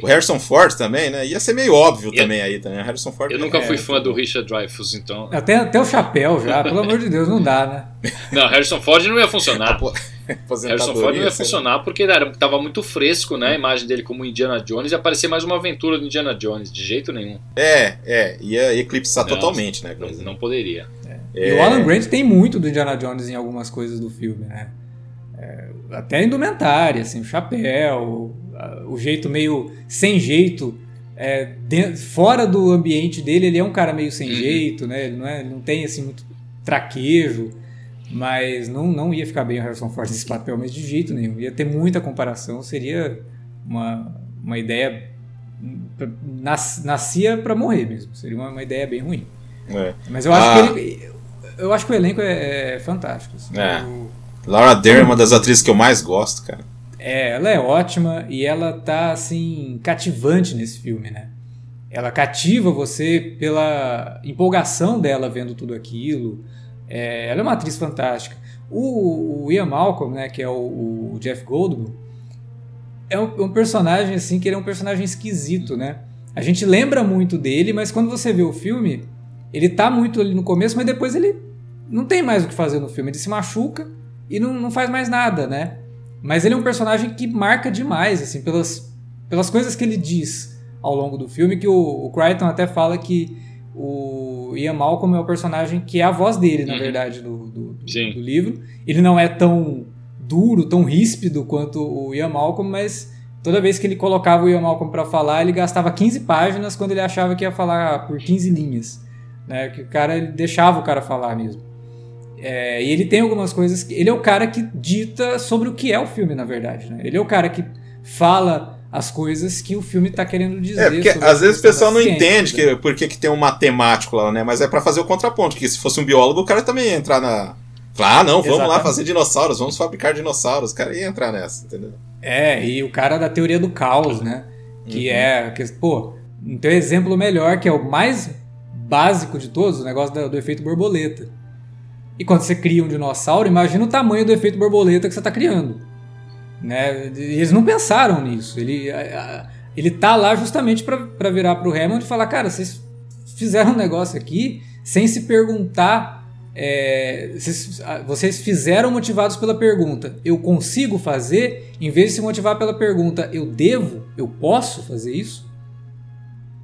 O Harrison Ford também, né? Ia ser meio óbvio Eu- também aí também. O Harrison Ford Eu é- nunca é, fui fã do Richard Dreyfuss, então. Até, até o chapéu já, pelo amor de Deus, não dá, né? Não, Harrison Ford não ia funcionar. Harrison Ford não ia funcionar porque era, tava muito fresco, né? A imagem dele como Indiana Jones e aparecer mais uma aventura do Indiana Jones, de jeito nenhum. É, é, ia eclipsar Não, totalmente, né? Não, não poderia. E o Alan Grant tem muito do Indiana Jones em algumas coisas do filme, né? É, até a indumentária, assim, o chapéu, o jeito meio sem jeito. é, den- fora do ambiente dele, ele é um cara meio sem Uhum. jeito, né? Ele não, é, não tem assim muito traquejo, mas não, não ia ficar bem o Harrison Ford nesse papel, mas de jeito nenhum. Ia ter muita comparação, seria uma, uma ideia. nas- nascia para morrer mesmo. Seria uma, uma ideia bem ruim. É. Mas eu acho Ah. que ele. Eu acho que o elenco é, é fantástico. assim. É. O- Laura Dern é uma das atrizes que eu mais gosto, cara. É, ela é ótima e ela tá assim cativante nesse filme, né? Ela cativa você pela empolgação dela vendo tudo aquilo. É, ela é uma atriz fantástica. O, o Ian Malcolm, né, que é o, o Jeff Goldblum, é um, um personagem assim que ele é um personagem esquisito, né? A gente lembra muito dele, mas quando você vê o filme, ele tá muito ali no começo, mas depois ele não tem mais o que fazer no filme. Ele se machuca e não, não faz mais nada, né? Mas ele é um personagem que marca demais, assim, pelas, pelas coisas que ele diz ao longo do filme, que o, o Crichton até fala que o Ian Malcolm é o personagem que é a voz dele, na Uhum. verdade, do, do, do- livro. Ele não é tão duro, tão ríspido quanto o Ian Malcolm, mas toda vez que ele colocava o Ian Malcolm para falar, ele gastava 15 páginas quando ele achava que ia falar por 15 linhas. Né? Que o cara ele deixava o cara falar mesmo. É, e ele tem algumas coisas. Que, ele é o cara que dita sobre o que é o filme, na verdade. Né? Ele é o cara que fala as coisas que o filme está querendo dizer. É, porque às vezes o pessoal não ciência, entende né? que, por que, que tem um matemático lá, né? Mas é pra fazer o contraponto, que se fosse um biólogo, o cara também ia entrar na. Falar, ah, não, vamos lá Exatamente. fazer dinossauros, vamos fabricar dinossauros. O cara ia entrar nessa, entendeu? É, e o cara da teoria do caos, né? Que é. Que, pô, não tem exemplo melhor, que é o mais básico de todos, o negócio da- do efeito borboleta. E quando você cria um dinossauro, imagina o tamanho do efeito borboleta que você está criando. Né? Eles não pensaram nisso. Ele, ele tá lá justamente para virar pro Hammond e falar: cara, vocês fizeram um negócio aqui sem se perguntar. é, vocês, vocês fizeram motivados pela pergunta: eu consigo fazer? Em vez de se motivar pela pergunta: eu devo? Eu posso fazer isso?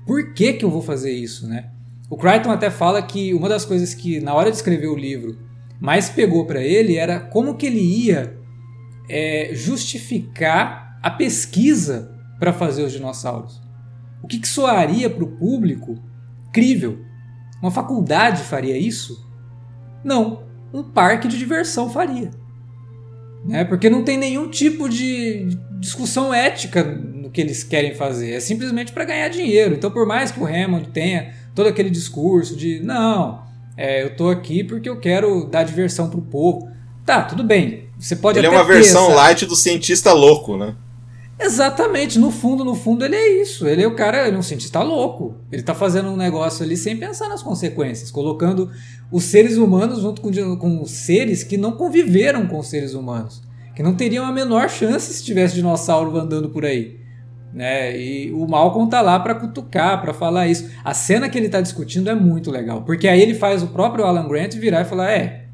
Por que, que eu vou fazer isso, né? O Crichton até fala que uma das coisas que na hora de escrever o livro mais pegou para ele era como que ele ia é, justificar a pesquisa para fazer os dinossauros. O que, que soaria para o público crível? Uma faculdade faria isso? Não, um parque de diversão faria. Né? Porque não tem nenhum tipo de discussão ética no que eles querem fazer. É simplesmente para ganhar dinheiro. Então, por mais que o Hammond tenha todo aquele discurso de não, é, eu tô aqui porque eu quero dar diversão pro povo. Tá, tudo bem. Você pode Ele é uma versão essa- light do cientista louco, né? Exatamente, no fundo, no fundo ele é isso. Ele é o cara, ele é um cientista louco. Ele tá fazendo um negócio ali sem pensar nas consequências, colocando os seres humanos junto com, com seres que não conviveram com os seres humanos, que não teriam a menor chance se tivesse dinossauro andando por aí. Né? E o Malcolm tá lá para cutucar, para falar isso. A cena que ele tá discutindo é muito legal, porque aí ele faz o próprio Alan Grant virar e falar: é,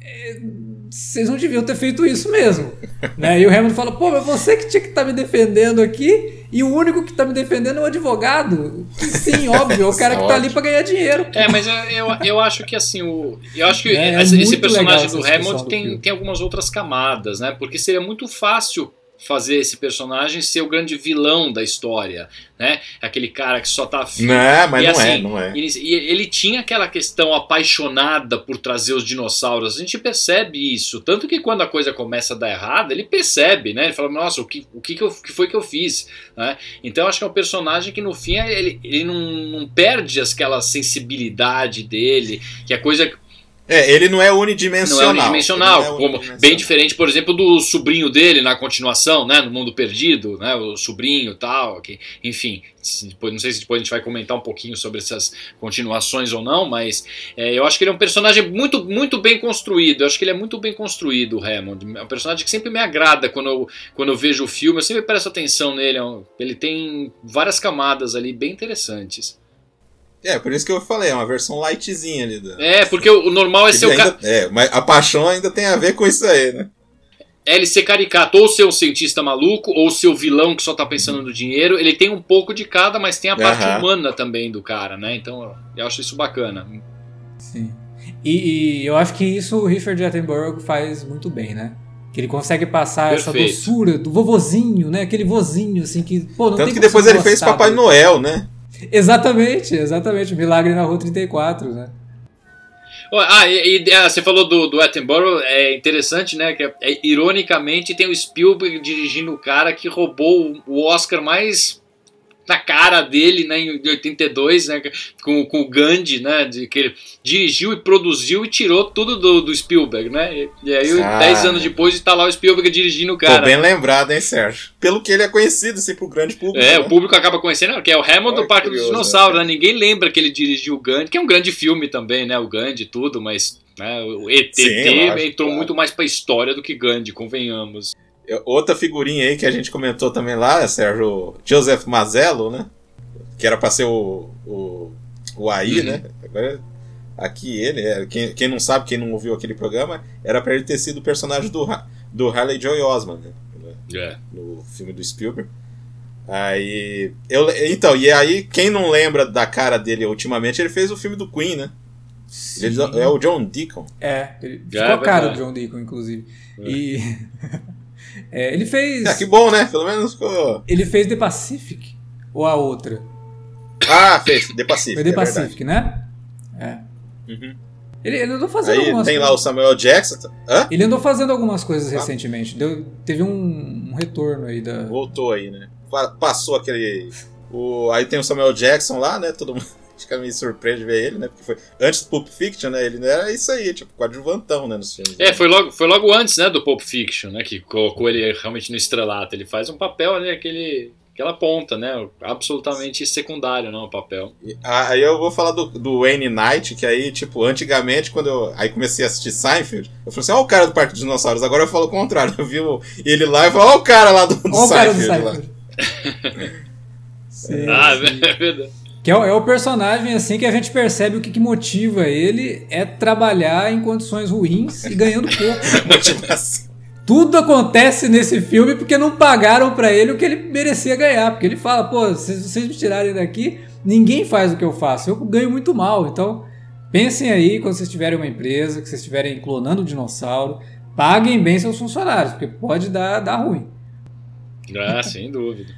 é, vocês não deviam ter feito isso mesmo. né? E o Hamilton fala: pô, mas você que tinha que estar me defendendo aqui, e o único que tá me defendendo é o advogado. Que sim, óbvio, é o cara que tá ali para ganhar dinheiro. É, mas eu, eu, eu acho que assim, o, eu acho que É, é esse, esse muito personagem do do tem, tem algumas outras camadas, né? Porque seria muito fácil fazer esse personagem ser o grande vilão da história, né? Aquele cara que só tá afim. Não, mas E não é, assim, não é. Ele, e ele tinha aquela questão apaixonada por trazer os dinossauros. A gente percebe isso. Tanto que quando a coisa começa a dar errado, ele percebe, né? Ele fala, nossa, o que, o que, que, eu- que foi que eu fiz? Né? Então acho que é um personagem que no fim ele, ele não, não perde aquela sensibilidade dele, que a coisa É, ele não é não unidimensional. é unidimensional, não é como unidimensional. bem diferente, por exemplo, do sobrinho dele na continuação, né, no Mundo Perdido, né, o sobrinho e tal, que, enfim, depois, não sei se depois a gente vai comentar um pouquinho sobre essas continuações ou não, mas é, eu acho que ele é um personagem muito, muito bem construído, eu acho que ele é muito bem construído, o Hammond, é um personagem que sempre me agrada quando eu, quando eu vejo o filme, eu sempre presto atenção nele, é ele tem várias camadas ali bem interessantes. É, por isso que eu falei, é uma versão lightzinha ali. Da... É, porque o, normal é ser o cara... ainda- É, mas a paixão ainda tem a ver com isso aí, né? é ele ser caricato, ou ser um cientista maluco, ou ser o vilão que só tá pensando no dinheiro. Ele tem um pouco de cada, mas tem a parte Aham. humana também do cara, né? Então eu acho isso bacana. Sim. E, e eu acho que isso o Richard Attenborough faz muito bem, né? Que ele consegue passar essa Perfeito. doçura do vovozinho, né? Aquele vozinho, assim, que, pô, não Tanto tem que depois ele fez Papai do- Noel, né? Exatamente, exatamente. Milagre na Rua 34, né? Ah, e, e, ah, você falou do, do Attenborough, é interessante, né? Que é, ironicamente tem o Spielberg dirigindo o cara que roubou o Oscar mais na cara dele, né, em 82, né, com, com o Gandhi, né, de, que ele dirigiu e produziu e tirou tudo do, do Spielberg, né, e, e aí, Ah. 10 anos depois, tá lá o Spielberg dirigindo o Tô cara. bem lembrado, hein, Sérgio? Pelo que ele é conhecido, assim, pro grande público. É, né? o público acaba conhecendo, que é o Hammond do Parque que dos curioso, Dinossauros, né? né? Ninguém lembra que ele dirigiu o Gandhi, que é um grande filme também, né? O Gandhi e tudo, mas né, o ET Sim, lógico, entrou claro. muito mais pra história do que Gandhi, convenhamos. É, Outra figurinha aí que a gente comentou também lá, Sérgio, o Joseph Mazzello, né? Que era pra ser o, o, o AI, Uhum. né? Agora, aqui ele, é, quem, quem não sabe, quem não ouviu aquele programa, era pra ele ter sido o personagem do, do Harley Joy Osment, né? É. No filme do Spielberg. Aí. Eu, então, e aí, quem não lembra da cara dele ultimamente, ele fez o filme do Queen, né? Ele é o John Deacon. É, ele ficou É a cara do. John Deacon, inclusive. E. É, ele fez. Ah, que bom, né? Pelo menos ficou. Ele fez The Pacific? Ou a outra? Ah, fez, The Pacific. Foi The é verdade. Pacific, né? É. Uhum. Ele, ele andou fazendo Aí algumas tem lá coisas. o Samuel Jackson. Hã? Ele andou fazendo algumas coisas Ah. recentemente. Deu, teve um, um retorno aí da. Voltou aí, né? Pa- Passou aquele. O... Aí tem o Samuel Jackson lá, né? Todo mundo fica meio surpreso de ver ele, né? Porque foi antes do Pulp Fiction, né? Ele era isso aí, tipo, coadjuvantão, né? Nos filmes. É, foi logo, foi logo antes, né, do Pulp Fiction, né, que colocou ele realmente no estrelato. Ele faz um papel ali, aquele, aquela ponta, né, absolutamente secundário, não, o papel. Aí eu vou falar do, do Wayne Knight, que aí, tipo, antigamente, quando eu aí comecei a assistir Seinfeld, eu falei assim, ó o cara do Parque dos Dinossauros. Agora eu falo o contrário. Eu vi ele lá e falei, ó o cara lá do, do o cara do Seinfeld. lá. Seinfeld. Sim, Ah, sim. é verdade. Que é, o- é o personagem assim que a gente percebe o que, que motiva ele é trabalhar em condições ruins e ganhando pouco. Tudo acontece nesse filme porque não pagaram pra ele o que ele merecia ganhar. Porque ele fala, pô, se vocês me tirarem daqui, ninguém faz o que eu faço. Eu ganho muito mal. Então, pensem aí quando vocês tiverem uma empresa, que vocês estiverem clonando dinossauro, paguem bem seus funcionários, porque pode dar, dar ruim. Ah, sem dúvida.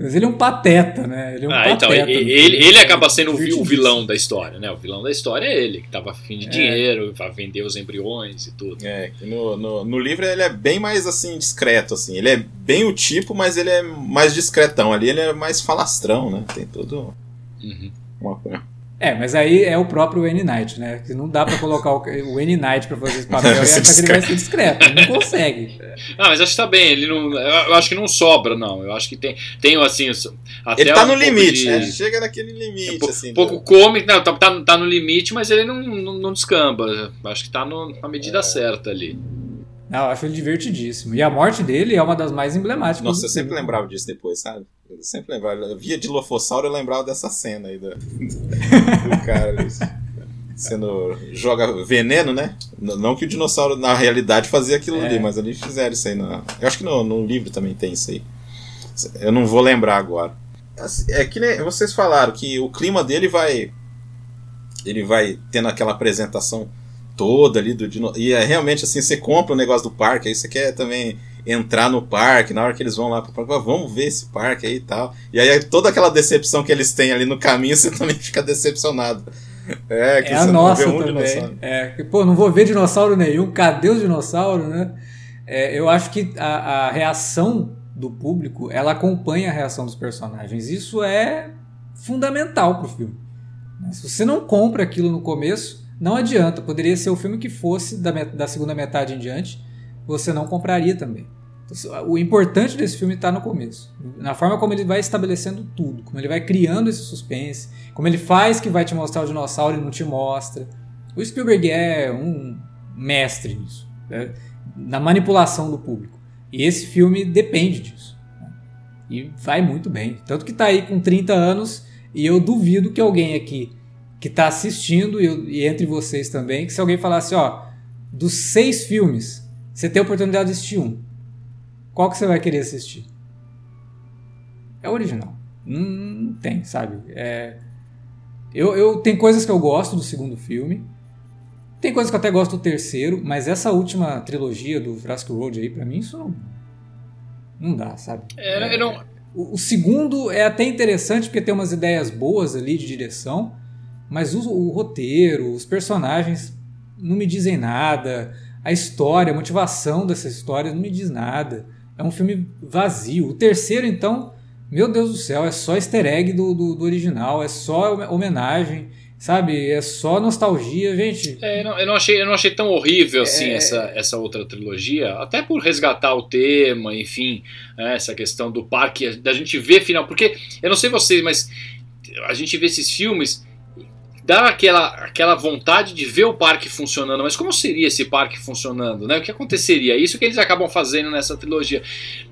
Mas ele é um pateta, né? Ele é um Ah, então, pateta. ele, no ele, filme. ele acaba sendo o, o vilão da história, né? O vilão da história é ele, que tava afim de dinheiro, pra vender os embriões e tudo. É, no, no, no livro ele é bem mais assim, discreto, assim. Ele é bem o tipo, mas ele é mais discretão. Ali ele é mais falastrão, né? Tem todo Uhum. uma coisa. É, mas aí é o próprio Wayne Knight, né? Que não dá pra colocar o o Wayne Knight pra fazer esse papel que ele vai ser discreto. Ele não consegue. Ah, mas acho que tá bem, ele não. Eu acho que não sobra, não. Eu acho que tem, tem assim. Até Ele tá um no pouco limite, de- né? Chega naquele limite, Um pouco, assim. pouco cômico, não, tá, tá, tá no limite, mas ele não, não, não descamba. Acho que tá no- na É. medida certa ali. Não, eu acho ele divertidíssimo. E a morte dele é uma das mais emblemáticas. Nossa, eu sempre lembrava disso depois, sabe? Eu sempre lembrava. Eu via Dilofossauro eu lembrava dessa cena aí do, do cara ali. Sendo. joga veneno, né? Não que o dinossauro na realidade fazia aquilo É. ali, mas ali fizeram isso aí. Na... Eu acho que no, no livro também tem isso aí. Eu não vou lembrar agora. Assim, É que nem vocês falaram que o clima dele vai. Ele vai tendo aquela apresentação toda ali do dino... E é realmente assim, você compra o negócio do parque, aí você quer também entrar no parque, na hora que eles vão lá pro parque, "Ah, vamos ver esse parque aí e tal. E aí toda aquela decepção que eles têm ali no caminho, você também fica decepcionado. É, que É a nossa um também. dinossauro. É, pô, não vou ver dinossauro nenhum. Cadê os dinossauros, né? É, eu acho que a, a reação do público, ela acompanha a reação dos personagens. Isso é fundamental pro filme. né? Se você não compra aquilo no começo, não adianta. Poderia ser o filme que fosse da, da segunda metade em diante, você não compraria também. O importante desse filme está no começo, na forma como ele vai estabelecendo tudo, como ele vai criando esse suspense, como ele faz que vai te mostrar o dinossauro e não te mostra. O Spielberg é um mestre nisso, né? na manipulação do público. E esse filme depende disso. né? E vai muito bem. Tanto que está aí com 30 anos e eu duvido que alguém aqui que está assistindo, e, eu- e entre vocês também, que se alguém falasse, ó, dos seis filmes, você tem a oportunidade de assistir um. Qual que você vai querer assistir? É o original. Não, não tem, sabe? É, eu, eu tem coisas que eu gosto do segundo filme. Tem coisas que eu até gosto do terceiro, mas essa última trilogia do Jurassic Road aí, pra mim, isso não, não dá, sabe? É, eu não- O, o segundo é até interessante porque tem umas ideias boas ali de direção, mas o, o roteiro, os personagens não me dizem nada. A história, a motivação dessa história não me diz nada. É um filme vazio. O terceiro, então, meu Deus do céu, é só easter egg do, do, do original, é só home- homenagem, sabe? É só nostalgia, gente. É, eu, não, eu não achei, eu não achei tão horrível assim É. essa, essa outra trilogia, até por resgatar o tema, enfim, né, essa questão do parque, da gente ver final, porque eu não sei vocês, mas a gente vê esses filmes, dá aquela, aquela vontade de ver o parque funcionando, mas como seria esse parque funcionando, né? O que aconteceria? Isso que eles acabam fazendo nessa trilogia,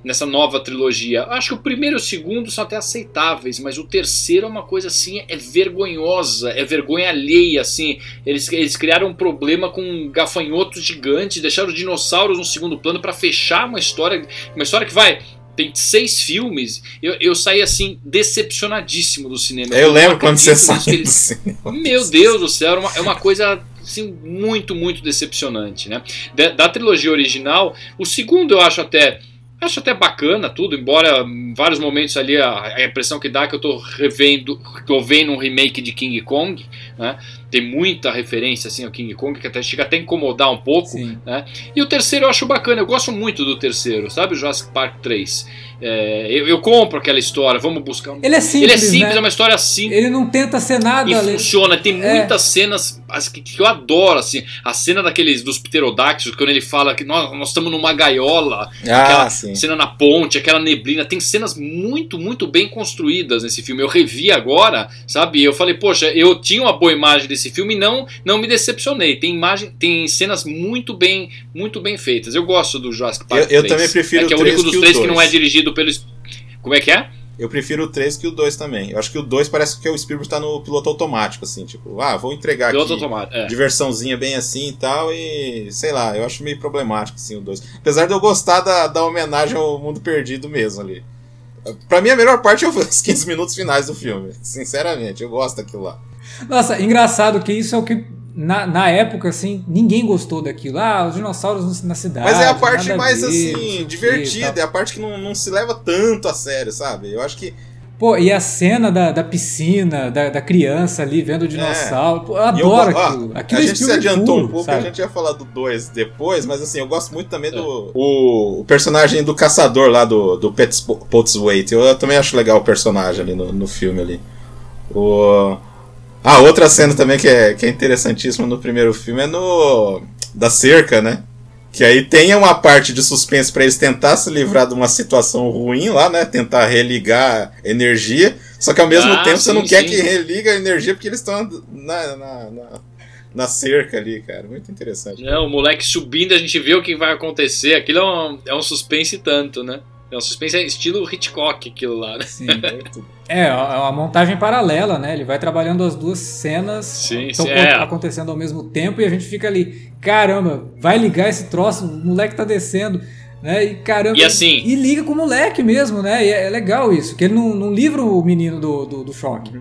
nessa nova trilogia. Acho que o primeiro e o segundo são até aceitáveis, mas o terceiro é uma coisa assim, é vergonhosa, é vergonha alheia, assim. Eles, eles criaram um problema com gafanhotos gigantes, deixaram os dinossauros no segundo plano para fechar uma história, uma história que vai tem seis filmes, eu, eu saí assim, decepcionadíssimo do cinema. Eu, eu lembro quando você saiu eles... Meu Deus do céu, é uma, é uma coisa assim, muito, muito decepcionante. Né? Da, da, trilogia original, o segundo eu acho até. Acho até bacana tudo, embora em vários momentos ali a, a impressão que dá é que eu estou revendo, eu vendo um remake de King Kong, né? tem muita referência assim ao King Kong que até chega até a incomodar um pouco, né? E o terceiro eu acho bacana, eu gosto muito do terceiro, sabe? O Jurassic Park 3. É, eu, eu, compro aquela história, vamos buscar. Um... Ele é simples, Ele é simples, né? é uma história simples. Ele não tenta ser nada. E funciona, tem é. muitas cenas que, que, eu adoro, assim. A cena daqueles dos pterodáctilos, quando ele fala que nós, nós estamos numa gaiola, ah, aquela sim. cena na ponte, aquela neblina, tem cenas muito, muito bem construídas nesse filme. Eu revi agora, sabe? Eu falei, poxa, eu tinha uma boa imagem desse filme e não não me decepcionei. Tem imagem, tem cenas muito bem, muito bem feitas. Eu gosto do Jurassic Park. Eu, eu também prefiro é que é o único dos três que não é dirigido pelo Como é que é? Eu prefiro o 3 que o 2 também. Eu acho que o 2 parece que o Spielberg tá no piloto automático, assim, tipo, ah, vou entregar piloto aqui automático, é. diversãozinha bem assim e tal, e sei lá, eu acho meio problemático, assim, o 2. Apesar de eu gostar da, da homenagem ao mundo perdido mesmo ali. Pra mim, a melhor parte é os 15 minutos finais do filme. Sinceramente, eu gosto daquilo lá. Nossa, engraçado que isso é o que na, na época, assim, ninguém gostou daquilo. Ah, os dinossauros na cidade. Mas é a parte mais, ver, assim, divertida. É a parte que não, não se leva tanto a sério, sabe? Eu acho que. Pô, e a cena da, da piscina, da, da criança ali vendo o dinossauro. É. Pô, eu adoro eu, aquilo. Ó, aquilo a é gente se adiantou puro, um pouco, sabe? a gente ia falar do 2 depois, mas assim, eu gosto muito também do. É. O, o, personagem do caçador lá do, do Pets Potswaite. Eu, eu também acho legal o personagem ali no, no filme ali. O. Ah, outra cena também que é, que é interessantíssima no primeiro filme é no. da cerca, né? Que aí tem uma parte de suspense para eles tentar se livrar de uma situação ruim lá, né? Tentar religar energia. Só que ao mesmo ah, tempo sim, você não sim. quer que religa a energia porque eles estão na, na, na, na, cerca ali, cara. Muito interessante. Não, o moleque subindo, a gente vê o que vai acontecer. Aquilo é um, é um suspense tanto, né? É um suspense estilo Hitchcock, aquilo lá, né? Sim. é, é uma montagem paralela, né? Ele vai trabalhando as duas cenas sim, estão sim, é. acontecendo ao mesmo tempo e a gente fica ali, caramba, vai ligar esse troço, o moleque tá descendo. Né? E caramba. E assim. E liga com o moleque mesmo, né? E é, é legal isso, que ele não, não livra o menino do, do, do choque.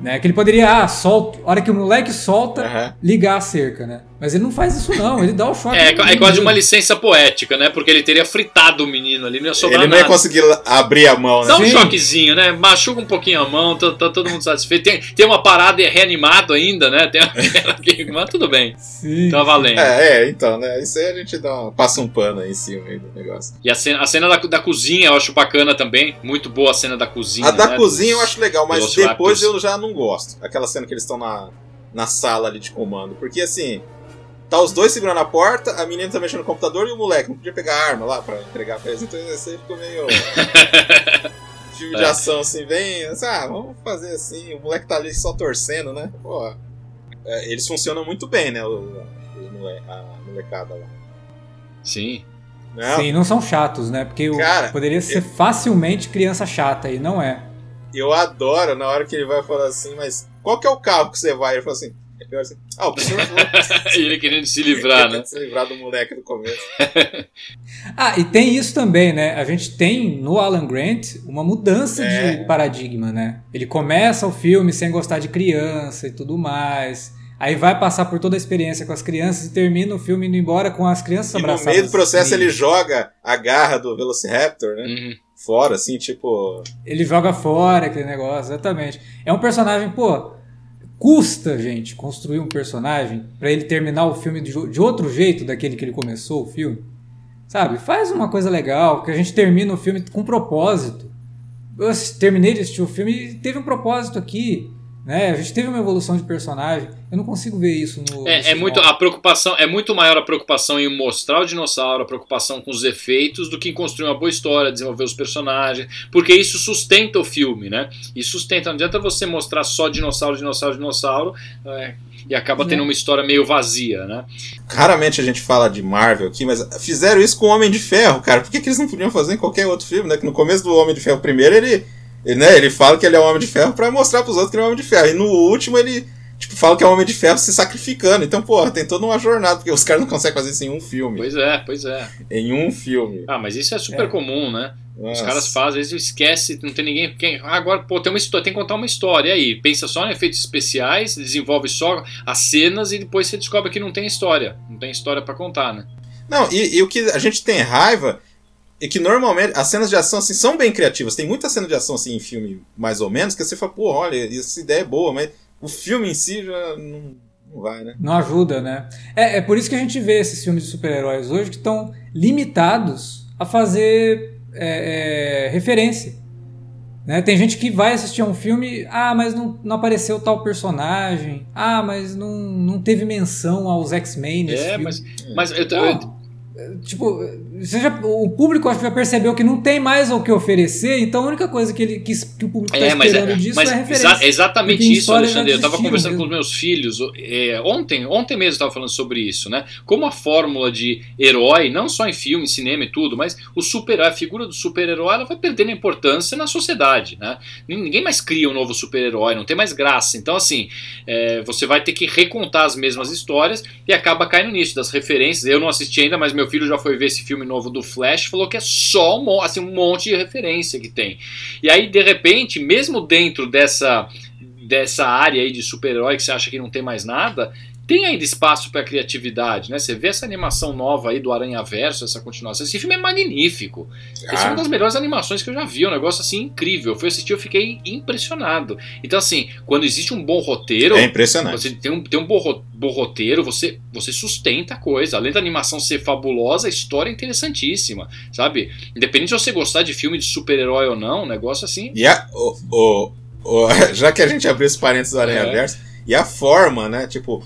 Né? Que ele poderia, ah, solta, a hora que o moleque solta, uhum. ligar a cerca, né? Mas ele não faz isso não, ele dá o choque. É, é quase uma licença poética, né? Porque ele teria fritado o menino ali, não ia sobrar Ele não ia nada. conseguir abrir a mão, né? Dá um Sim. choquezinho, né? Machuca um pouquinho a mão, tá, tá todo mundo satisfeito. Tem, tem uma parada reanimado ainda, né? Tem mas tudo bem. Sim. Tá valendo. É, é, então, né? Isso aí a gente dá uma, passa um pano aí em cima aí do negócio. E a cena, a cena da, da cozinha eu acho bacana também. Muito boa a cena da cozinha. A da né? cozinha Dos, eu acho legal, mas depois eu já não gosto. Aquela cena que eles estão na, na sala ali de comando. Porque assim, tá os dois segurando a porta, a menina tá mexendo no computador e o moleque não podia pegar a arma lá pra entregar pra eles. Então aí ficou meio. filme de ação assim, bem. Assim, ah, vamos fazer assim. O moleque tá ali só torcendo, né? Pô, é, eles funcionam muito bem, né? O, o a molecada lá. Sim. Não. Sim, não são chatos, né? Porque Cara, poderia ser eu... facilmente criança chata e não é. Eu adoro na hora que ele vai falar assim, mas qual que é o carro que você vai? Ele fala assim, assim ah, o senhor ele querendo se livrar, né? se livrar do moleque do começo. ah, e tem isso também, né? A gente tem no Alan Grant uma mudança é. de paradigma, né? Ele começa o filme sem gostar de criança e tudo mais. Aí vai passar por toda a experiência com as crianças e termina o filme indo embora com as crianças e abraçadas. no meio do processo ele joga a garra do Velociraptor, né? Uhum. Fora, assim, tipo... Ele joga fora aquele negócio, exatamente. É um personagem, pô custa, gente, construir um personagem para ele terminar o filme de, de, outro jeito daquele que ele começou o filme. Sabe? Faz uma coisa legal, que a gente termina o filme com propósito. Eu terminei de assistir o filme e teve um propósito aqui. Né? A gente teve uma evolução de personagem. Eu não consigo ver isso no. É, é muito a preocupação é muito maior a preocupação em mostrar o dinossauro, a preocupação com os efeitos do que em construir uma boa história, desenvolver os personagens, porque isso sustenta o filme, né? E sustenta. Não adianta você mostrar só dinossauro, dinossauro, dinossauro. É, e acaba tendo uma história meio vazia, né? Raramente a gente fala de Marvel aqui, mas fizeram isso com o Homem de Ferro, cara. Por que, que eles não podiam fazer em qualquer outro filme, né? Que no começo do Homem de Ferro primeiro ele, ele, né, ele fala que ele é o Homem de Ferro para mostrar pros outros que ele é o Homem de Ferro. E no último ele tipo, fala que é o Homem de Ferro se sacrificando. Então, porra, tem toda uma jornada, porque os caras não conseguem fazer isso em um filme. Pois é, pois é. Em um filme. Ah, mas isso é super É. comum, né? Nossa. Os caras fazem, às vezes esquece, não tem ninguém. Quem, ah, agora, pô, tem uma história, tem que contar uma história. E aí, pensa só em efeitos especiais, desenvolve só as cenas e depois você descobre que não tem história. Não tem história pra contar, né? Não, e, e o que a gente tem raiva é que normalmente as cenas de ação assim, são bem criativas. Tem muita cena de ação assim, em filme, mais ou menos, que você fala, pô, olha, essa ideia é boa, mas o filme em si já não, não vai, né? Não ajuda, né? É, é por isso que a gente vê esses filmes de super-heróis hoje que estão limitados a fazer é, é, referência. Né? Tem gente que vai assistir a um filme, ah, mas não, não apareceu tal personagem, ah, mas não, não teve menção aos X-Men nesse É, filme. mas, mas eu, eu- Tipo, já- o público acho que já percebeu que não tem mais o que oferecer, então a única coisa que, ele, que, que o público está É, esperando é, disso é referência. exa- exatamente isso, Alexandre. Eu estava conversando mesmo. com os meus filhos é, ontem, ontem mesmo eu estava falando sobre isso, né? Como a fórmula de herói, não só em filme, cinema e tudo, mas o super a figura do super-herói ela vai perdendo importância na sociedade, né? Ninguém mais cria um novo super-herói, não tem mais graça. Então, assim, é, você vai ter que recontar as mesmas histórias e acaba caindo nisso, das referências. Eu não assisti ainda, mas meu filho já foi ver esse filme novo do Flash falou que é só um, assim, um monte de referência que tem. E aí, de repente, mesmo dentro dessa, dessa área aí de super-herói que você acha que não tem mais nada, tem ainda espaço para criatividade, né? Você vê essa animação nova aí do Aranha Verso, essa continuação. Esse filme é magnífico. Esse é Ah. uma das melhores animações que eu já vi, um negócio assim incrível. Eu fui assistir, eu fiquei impressionado. Então, assim, quando existe um bom roteiro, É impressionante. você tem um, tem um bom, ro- bom roteiro, você, você sustenta a coisa. Além da animação ser fabulosa, a história é interessantíssima, sabe? Independente de você gostar de filme de super-herói ou não, um negócio assim. E a, o, o- o- já que a gente abriu esse parênteses do Aranha É. E a forma, né? Tipo,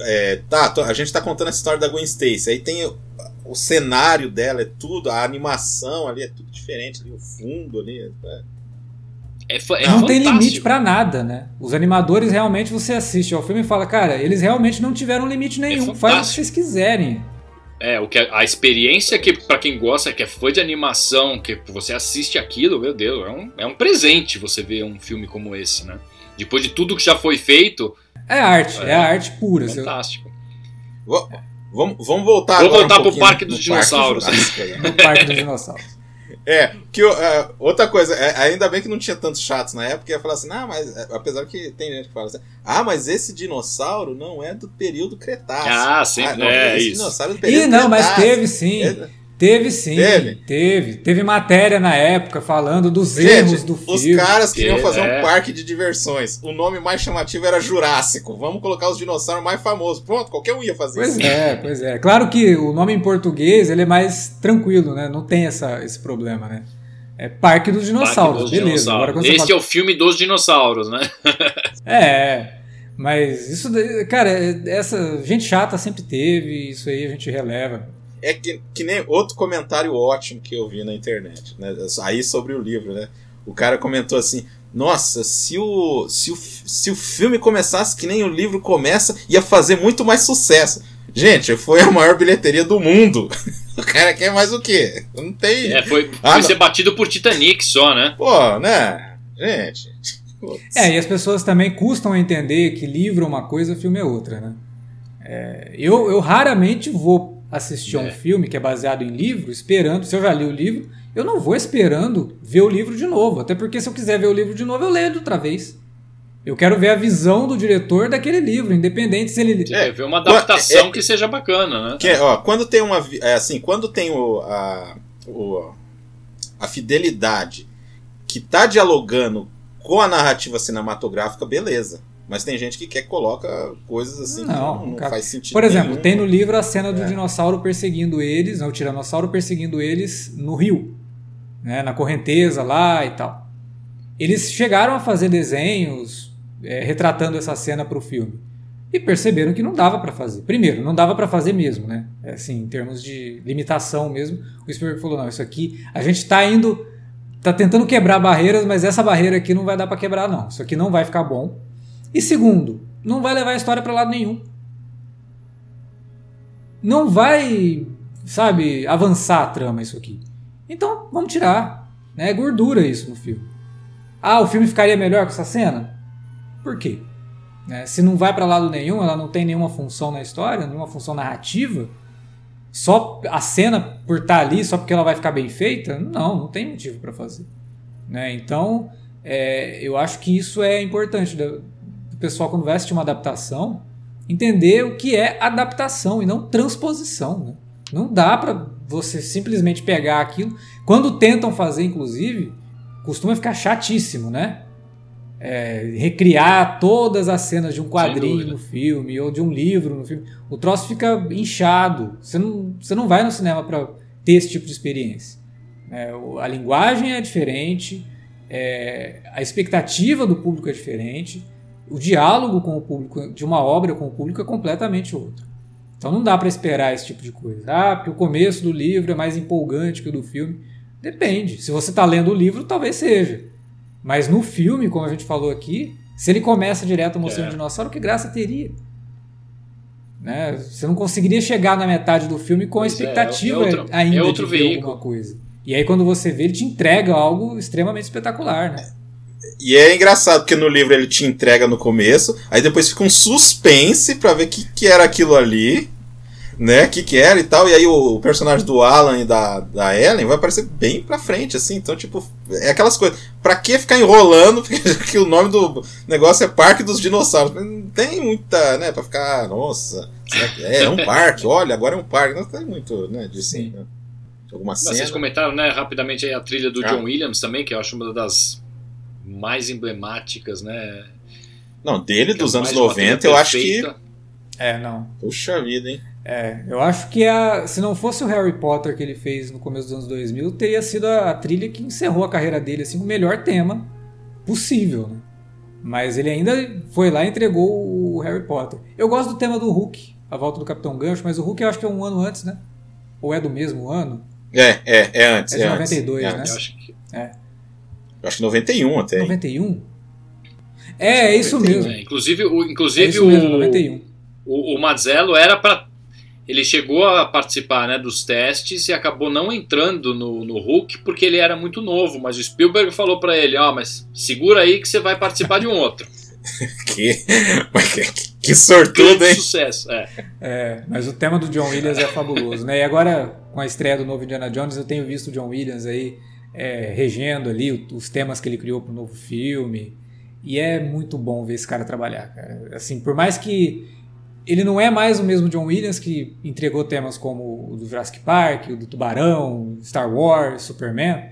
é, tá, a gente tá contando essa história da Gwen Stacy. Aí tem o, o cenário dela, é tudo, a animação ali é tudo diferente, ali, o fundo ali. é- É, fa- é não tem limite pra nada, né? Os animadores realmente você assiste ao filme e fala, cara, eles realmente não tiveram limite nenhum. Faz o que É vocês quiserem. É, o que a, a experiência que para quem gosta, que é fã de animação, que você assiste aquilo, meu Deus, é um, é um presente você ver um filme como esse, né? Depois de tudo que já foi feito, É arte, é, É. arte pura. Fantástico. Vamos, vamos voltar Vamos agora voltar um pro Parque dos no Dinossauros. No Parque dos Dinossauros. É, que é, outra coisa, é, ainda bem que não tinha tantos chatos na época, ia falar assim, ah, mas é, apesar que tem gente que fala assim, ah, mas esse dinossauro não é do período Cretáceo. Ah, sempre, não, é esse isso. dinossauro é do período Ih, não, mas Cretáceo. teve sim. É- Teve sim. Teve? Teve. Teve matéria na época falando dos Gente, erros do os filme. caras queriam Que- fazer é. um parque de diversões. O nome mais chamativo era Jurássico. Vamos colocar os dinossauros mais famosos. Pronto, qualquer um ia fazer Pois isso. é, pois é. Claro que o nome em português ele é mais tranquilo, né? Não tem essa, esse problema, né? É Parque dos Dinossauros, Parque dos beleza. Agora, Dinossauros. você Esse fala- é o filme dos dinossauros, né? É, mas isso, cara, essa gente chata sempre teve, isso aí a gente releva. É que, que nem outro comentário ótimo que eu vi na internet, né? Aí sobre o livro, né? O cara comentou assim: Nossa, se o, se o, se o filme começasse que nem o livro começa, ia fazer muito mais sucesso. Gente, foi a maior bilheteria do mundo. O cara quer mais o quê? Não tem. É, foi, Ah, foi não. ser batido por Titanic só, né? Pô, né? Gente. putz. É, e as pessoas também custam a entender que livro é uma coisa, filme é outra, né? É, eu, eu raramente vou assistir a um É. filme que é baseado em livro, esperando, se eu já li o livro, eu não vou esperando ver o livro de novo. Até porque se eu quiser ver o livro de novo, eu leio outra vez. Eu quero ver a visão do diretor daquele livro, independente se ele. É, ver uma adaptação é- que seja bacana, né? Que, ó, quando tem uma. É, assim, quando tem o, a, o- a fidelidade que tá dialogando com a narrativa cinematográfica, beleza. Mas tem gente que quer que coloca coisas assim Não, que não, não cara. faz sentido. Por exemplo, nenhum. tem no livro a cena do É. dinossauro perseguindo eles, não, o tiranossauro perseguindo eles no rio, né, na correnteza lá e tal. Eles chegaram a fazer desenhos é, retratando essa cena para o filme. E perceberam que não dava para fazer. Primeiro, não dava para fazer mesmo, né? É, assim, em termos de limitação mesmo. O Spielberg falou: não, isso aqui, a gente está indo, está tentando quebrar barreiras, mas essa barreira aqui não vai dar para quebrar, não. Isso aqui não vai ficar bom. E segundo, não vai levar a história para lado nenhum. Não vai, sabe, avançar a trama isso aqui. Então, vamos tirar. Né? É gordura isso no filme. Ah, o filme ficaria melhor com essa cena? Por quê? Né? Se não vai para lado nenhum, ela não tem nenhuma função na história, nenhuma função narrativa, só a cena por estar tá ali, só porque ela vai ficar bem feita, não, não tem motivo para fazer. Né? Então, é, eu acho que isso é importante pessoal quando vai assistir uma adaptação entender o que é adaptação e não transposição. Né? Não dá para você simplesmente pegar aquilo. Quando tentam fazer, inclusive, costuma ficar chatíssimo, né? é, recriar todas as cenas de um quadrinho no filme ou de um livro no filme. O troço fica inchado. Você não, você não vai no cinema para ter esse tipo de experiência. É, a linguagem é diferente, é, a expectativa do público é diferente, o diálogo com o público, de uma obra com o público, é completamente outro. Então não dá para esperar esse tipo de coisa. Ah, porque o começo do livro é mais empolgante que o do filme. Depende. Se você está lendo o livro, talvez seja. Mas no filme, como a gente falou aqui, se ele começa direto mostrando é. um dinossauro, que graça teria? Né? Você não conseguiria chegar na metade do filme com a expectativa é, é outro, ainda é outro de ver veículo. alguma coisa. E aí quando você vê, ele te entrega algo extremamente espetacular, né? E é engraçado porque no livro ele te entrega no começo, aí depois fica um suspense para ver o que, que era aquilo ali né, que que era e tal, e aí o, o, personagem do Alan e da, da Ellen vai aparecer bem pra frente, assim, então, tipo, é aquelas coisas, pra que ficar enrolando, porque o nome do negócio é Parque dos Dinossauros, não tem muita, né, pra ficar, nossa, é, é um parque, olha, agora é um parque, não tem muito, né, disso, né? alguma cena. Vocês comentaram, né, rapidamente aí a trilha do ah. John Williams também, que eu acho uma das mais emblemáticas, né, não, dele, dos é anos 90, eu acho que... É, não. Puxa vida, hein? É, eu acho que a, se não fosse o Harry Potter que ele fez no começo dos anos 2000, teria sido a, a trilha que encerrou a carreira dele, assim, o melhor tema possível, né? Mas ele ainda foi lá e entregou o Harry Potter. Eu gosto do tema do Hulk, a volta do Capitão Gancho, mas o Hulk eu acho que é um ano antes, né? Ou é do mesmo ano? É, é, é antes. É de é 92, antes. né? Eu acho que... É. Eu acho que 91 até. 91? É, é isso mesmo. É, inclusive, o, inclusive é isso mesmo, 91. O, o Mazzello era para ele chegou a participar né, dos testes e acabou não entrando no, no Hulk porque ele era muito novo. Mas o Spielberg falou para ele: Ó, oh, mas segura aí que você vai participar de um outro. que, que sortudo, hein? sucesso, é. é. Mas o tema do John Williams é fabuloso, né? E agora, com a estreia do novo Indiana Jones, eu tenho visto o John Williams aí é, regendo ali os temas que ele criou para o novo filme. E é muito bom ver esse cara trabalhar, cara. Assim, por mais que ele não é mais o mesmo John Williams que entregou temas como o do Jurassic Park, o do Tubarão, Star Wars, Superman,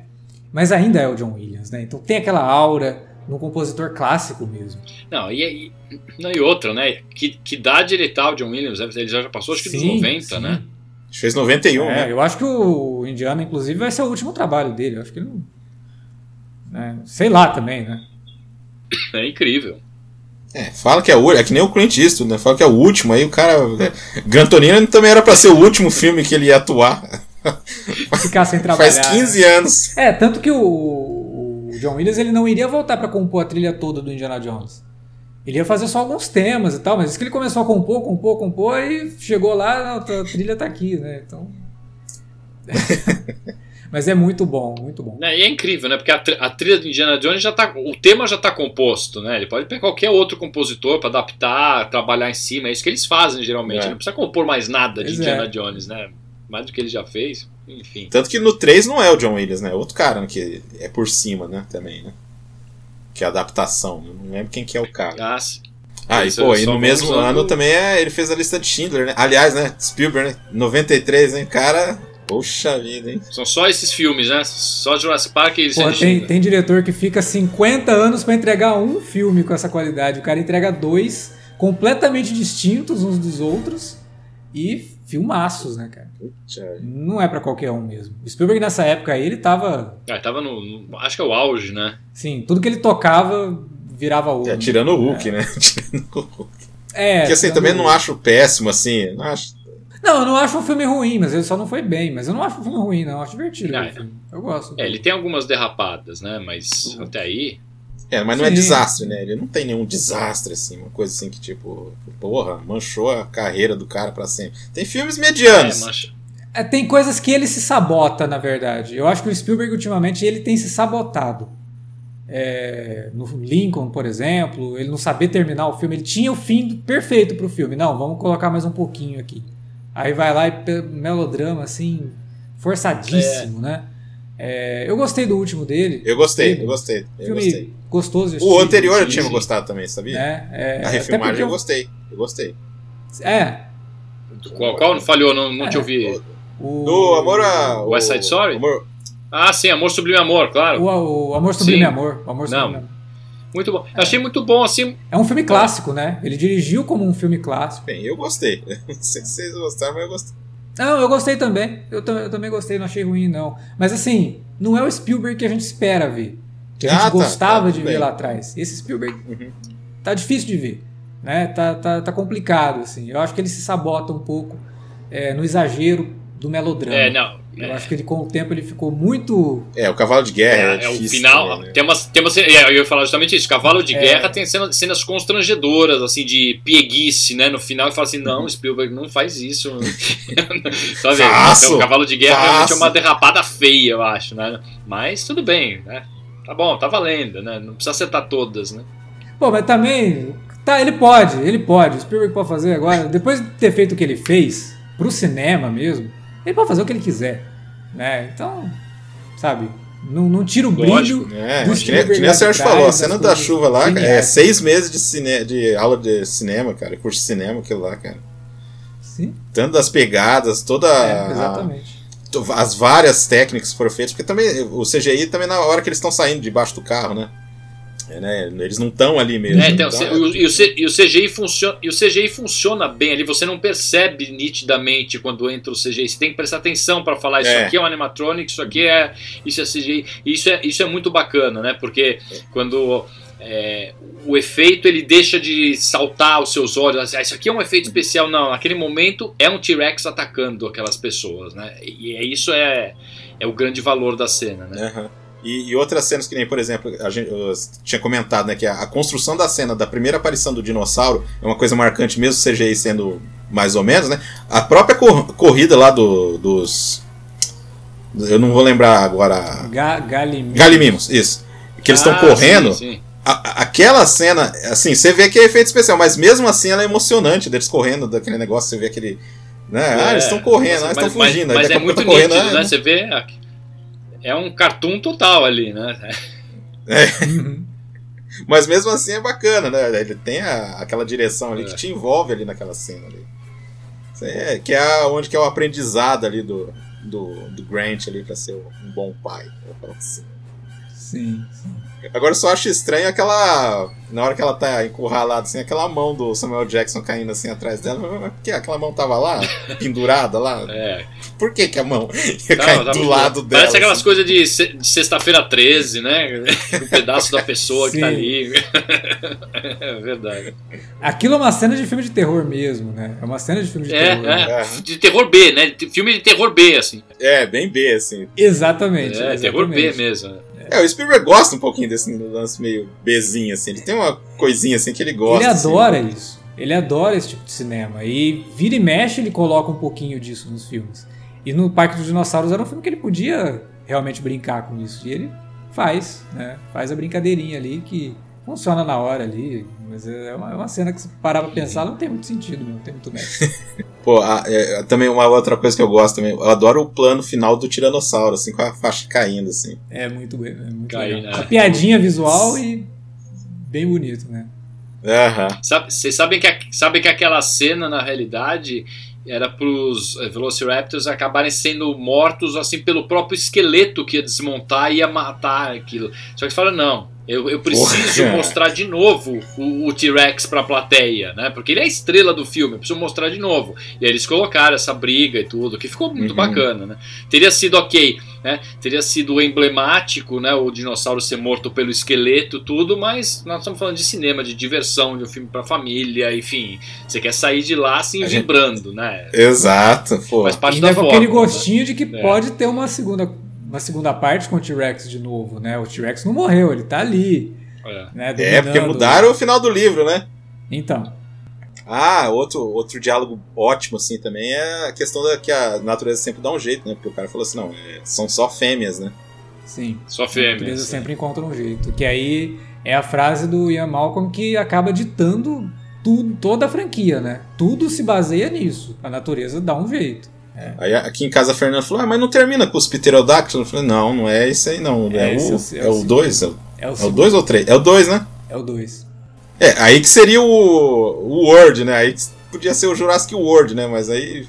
mas ainda é o John Williams, né? Então tem aquela aura no compositor clássico mesmo. Não, e, e, não, e outra, né? Que, que idade ele tá, o John Williams? Ele já passou acho que sim, dos 90, sim. né? Fez 91, é, né? Eu acho que o Indiana, inclusive, vai ser o último trabalho dele. Eu acho que ele não. Né? Sei lá também, né? É incrível. É, fala que é o é que nem o Clint Eastwood, né? Fala que é o último, aí o cara. É, Gran Torino também era para ser o último filme que ele ia atuar. Ficar sem trabalhar. Faz 15 anos. É, tanto que o, o John Williams ele não iria voltar para compor a trilha toda do Indiana Jones. Ele ia fazer só alguns temas e tal, mas isso que ele começou a compor, compor, compor e chegou lá, a trilha tá aqui, né? Então. Mas é muito bom, muito bom. É, e é incrível, né? Porque a, a, trilha do Indiana Jones já tá. O tema já tá composto, né? Ele pode pegar qualquer outro compositor para adaptar, trabalhar em cima. É isso que eles fazem geralmente. É. Não precisa compor mais nada de Indiana é. Jones, né? Mais do que ele já fez. Enfim. Tanto que no 3 não é o John Williams, né? É outro cara né? que é por cima, né? Também, né? Que é a adaptação. Não lembro quem que é o cara. Ah, sim. Ah, e, pô, e no mesmo ano também é, ele fez a lista de Schindler, né? Aliás, né? Spielberg, né? 93, hein? Cara, Poxa vida, hein? São só esses filmes, né? Só Jurassic Park e Pô, tem, tem diretor que fica 50 anos para entregar um filme com essa qualidade. O cara entrega dois completamente distintos uns dos outros e filmaços, né, cara? Não é para qualquer um mesmo. O Spielberg nessa época aí, ele tava. Ah, tava no, no, Acho que é o auge, né? Sim, tudo que ele tocava virava o. É, tirando o Hulk, né? tirando o Hulk. É, Que assim, também não acho péssimo, assim. Não acho. Não, eu não acho um filme ruim, mas ele só não foi bem. Mas eu não acho um filme ruim, não. Eu acho divertido. Filme. Eu gosto. É, ele tem algumas derrapadas, né? Mas até aí. É, mas não é Sim. desastre, né? Ele não tem nenhum desastre, assim, uma coisa assim que, tipo, porra, manchou a carreira do cara pra sempre. Tem filmes É, medianos. mas, É, tem coisas que ele se sabota, na verdade. Eu acho que o Spielberg, ultimamente, ele tem se sabotado. É, no Lincoln, por exemplo, ele não sabia terminar o filme. Ele tinha o fim perfeito pro filme. Não, vamos colocar mais um pouquinho aqui. Aí vai lá e melodrama, assim, forçadíssimo, né? É, eu gostei do último dele. Eu gostei, eu gostei, eu Filme gostei. Gostoso O anterior eu tinha gostado também, sabia? né? É, A refilmagem porque eu gostei, eu gostei. É, qual, qual não falhou? Não, não te É. ouvi. o, Do Amor a. West Side Story? Amor, Ah, sim, Amor Sublime Amor, claro. o, o Amor Sublime Sim. Amor. O Amor Sublime Não. Amor. Muito bom. Eu achei muito bom, assim. É um filme clássico, né? Ele dirigiu como um filme clássico. bem, eu gostei. Não sei se vocês gostaram, mas eu gostei. Não, eu gostei também. Eu, eu também gostei, não achei ruim, não. Mas assim, não é o Spielberg que a gente espera ver. Que a gente Ah, tá, gostava tá, de tudo ver lá atrás. Esse Spielberg Uhum. tá difícil de ver. Né? Tá, tá, tá complicado, assim. Eu acho que ele se sabota um pouco é, no exagero do melodrama. É, não. Eu é. acho que ele, com o tempo ele ficou muito. É, o Cavalo de Guerra é, É, é o final. né? Tem umas, tem umas, é, eu ia falar justamente isso. Cavalo de É. Guerra tem cenas, cenas constrangedoras, assim, de pieguice, né? No final, e fala assim: não, Spielberg não faz isso. Sabe? Faço, Então, o Cavalo de Guerra realmente é faço. uma derrapada feia, eu acho, né? Mas tudo bem, né? Tá bom, tá valendo, né? Não precisa acertar todas, né? Pô, mas também. Tá, ele pode, ele pode. O Spielberg pode fazer agora. Depois de ter feito o que ele fez, pro cinema mesmo, ele pode fazer o que ele quiser. Né? Então, sabe? Não, não tira o Lógico, brilho. É, do que nem, que a Sérgio falou, a das cena da chuva lá é seis meses de, cine, de aula de cinema, cara, curso de cinema, aquilo lá, cara. Sim, Tanto das pegadas, toda é, a- exatamente. As várias técnicas que foram feitas, porque também o CGI também na hora que eles estão saindo debaixo do carro, né? É, né? Eles não estão ali mesmo. É, então, Então, é- o- e, o, e o CGI funciona, e o CGI funciona bem ali, você não percebe nitidamente quando entra o CGI. Você tem que prestar atenção para falar isso É. aqui é um animatronic, isso aqui é isso é CGI. Isso é isso é muito bacana, né? Porque quando é, o efeito ele deixa de saltar aos seus olhos, ah, isso aqui é um efeito especial, não. Naquele momento é um T-Rex atacando aquelas pessoas, né? E é, isso é é o grande valor da cena, né? Aham. E, e outras cenas que nem, por exemplo, a gente eu tinha comentado, né, que a, a construção da cena da primeira aparição do dinossauro é uma coisa marcante, mesmo o CGI sendo mais ou menos, né? A própria cor- corrida lá do, dos. Eu não vou lembrar agora. Ga Galimimos. Galimimos, isso. Que eles estão Ah, correndo. sim, sim. A- aquela cena, assim, você vê que é efeito especial, mas mesmo assim ela é emocionante deles correndo daquele negócio, você vê aquele. Né? ah, eles estão correndo, ah, eles estão fugindo. Mas, mas é muito tá correndo, nítido, ah, né? Você vê. aqui- É um cartoon total ali, né? Uhum. Mas mesmo assim é bacana, né? Ele tem a- aquela direção ali É. que te envolve ali naquela cena ali. É, que é onde que é o aprendizado ali do, do, do Grant ali pra ser um bom pai. falo assim. Sim, sim. Agora eu só acho estranho aquela. Na hora que ela tá encurralada, assim, aquela mão do Samuel Jackson caindo assim atrás dela. Mas Por que aquela mão tava lá? Pendurada lá? É. Por que, que a mão ia Tá, cair tá do lado dela? Parece aquelas assim? coisas de, se- de sexta-feira 13, né? Um pedaço da pessoa que tá ali. É verdade. Aquilo é uma cena de filme de terror mesmo, né? É uma cena de filme de É, terror. né? é. De terror B, né? De- Filme de terror B, assim. É, bem B, assim. Exatamente. É, exatamente. terror B mesmo. É, o Spielberg gosta um pouquinho desse lance meio Bzinho, assim. Ele tem uma coisinha assim que ele gosta. Ele assim. adora isso. Ele adora esse tipo de cinema. E vira e mexe, ele coloca um pouquinho disso nos filmes. E no Parque dos Dinossauros era um filme que ele podia realmente brincar com isso. E ele faz, né? Faz a brincadeirinha ali que funciona na hora ali. Mas é uma, é uma cena que se parar pra pensar não tem muito sentido, não tem muito mérito. Pô, a- é, também uma outra coisa que eu gosto também. Eu adoro o plano final do Tiranossauro, assim, com a faixa caindo, assim. É muito, é muito Cai, legal. né? Uma piadinha visual e bem bonito, né? Aham. Sabe- Vocês sabem que, a- sabem que aquela cena, na realidade, era pros eh, Velociraptors acabarem sendo mortos assim pelo próprio esqueleto que ia desmontar e ia matar aquilo. Só que fala, não, eu, eu preciso Porra. mostrar de novo o, o T-Rex pra plateia, né? Porque ele é a estrela do filme, eu preciso mostrar de novo. E aí eles colocaram essa briga e tudo, que ficou muito Uhum. bacana, né? Teria sido ok né? Teria sido emblemático, né? O dinossauro ser morto pelo esqueleto, tudo, mas nós estamos falando de cinema, de diversão, de um filme para família, enfim. Você quer sair de lá assim vibrando, né? Exato, pô. Faz parte e da forma, aquele gostinho de que É. pode ter uma segunda, uma segunda parte com o T-Rex de novo, né? O T-Rex não morreu, ele tá ali. É. Né, É, porque mudaram o final do livro, né? Então, Ah, outro, outro diálogo ótimo, assim, também é a questão da que a natureza sempre dá um jeito, né? Porque o cara falou assim, não, é, são só fêmeas, né? sim. Só A natureza fêmeas. sempre encontra um jeito. Que aí é a frase do Ian Malcolm que acaba ditando tudo, toda a franquia, né? Tudo se baseia nisso. A natureza dá um jeito. Aí aqui em casa a Fernanda falou, ah, mas não termina com os pterodáctilos? Eu falei, não, não é isso aí não. É É, é o- o, é o 2? É o É o 2 ou 3? É o 2, né? É o 2. É, aí que seria o, o World, né? Aí que podia ser o Jurassic World, né? Mas aí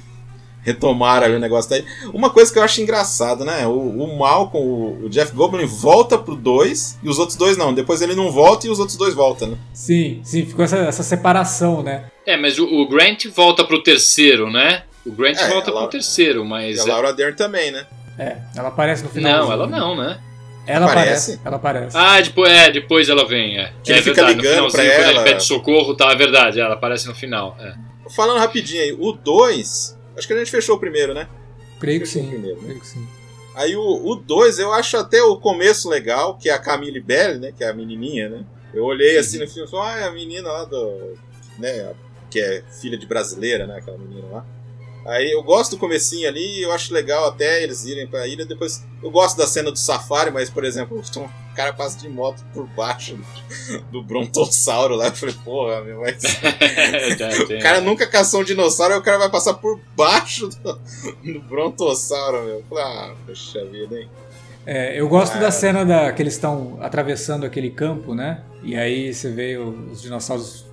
retomaram ali o negócio daí. Uma coisa que eu acho engraçado, né? O, o Malcolm, o, o Jeff Goldblum volta pro 2 e os outros dois não. Depois ele não volta e os outros dois voltam, né? Sim, sim, ficou essa, essa separação, né? É, mas o, o Grant volta pro terceiro, né? O Grant É, volta ela- pro terceiro, E mas. a Laura Dern também, né? É, ela aparece no final. Não, ela não, né? Ela Aparece? aparece. Ela aparece. Ah, depois, é, depois ela vem, é. Que é ele fica verdade, ligando no pra finalzinho, quando ela. ele pede socorro, tá, é verdade, ela aparece no final. É. Falando rapidinho aí, o 2, acho que a gente fechou o primeiro, né? Creio que Fechou sim. o primeiro, né? Creio que sim. Aí o 2 eu acho até o começo legal, que é a Camille Belle, né? Que é a menininha, né? Eu olhei assim no filme e falei, ah, é a menina lá do. né? Que é filha de brasileira, né? Aquela menina lá. Aí eu gosto do comecinho ali, eu acho legal até eles irem pra ilha. Depois eu gosto da cena do safari, mas, por exemplo, o cara passa de moto por baixo do brontossauro lá. Eu falei, porra, meu, mas. O cara nunca caçou um dinossauro e o cara vai passar por baixo do, do brontossauro, meu. Eu falei, ah, poxa vida, hein? É, eu gosto Ah. da cena da, que eles estão atravessando aquele campo, né? E aí você vê os dinossauros.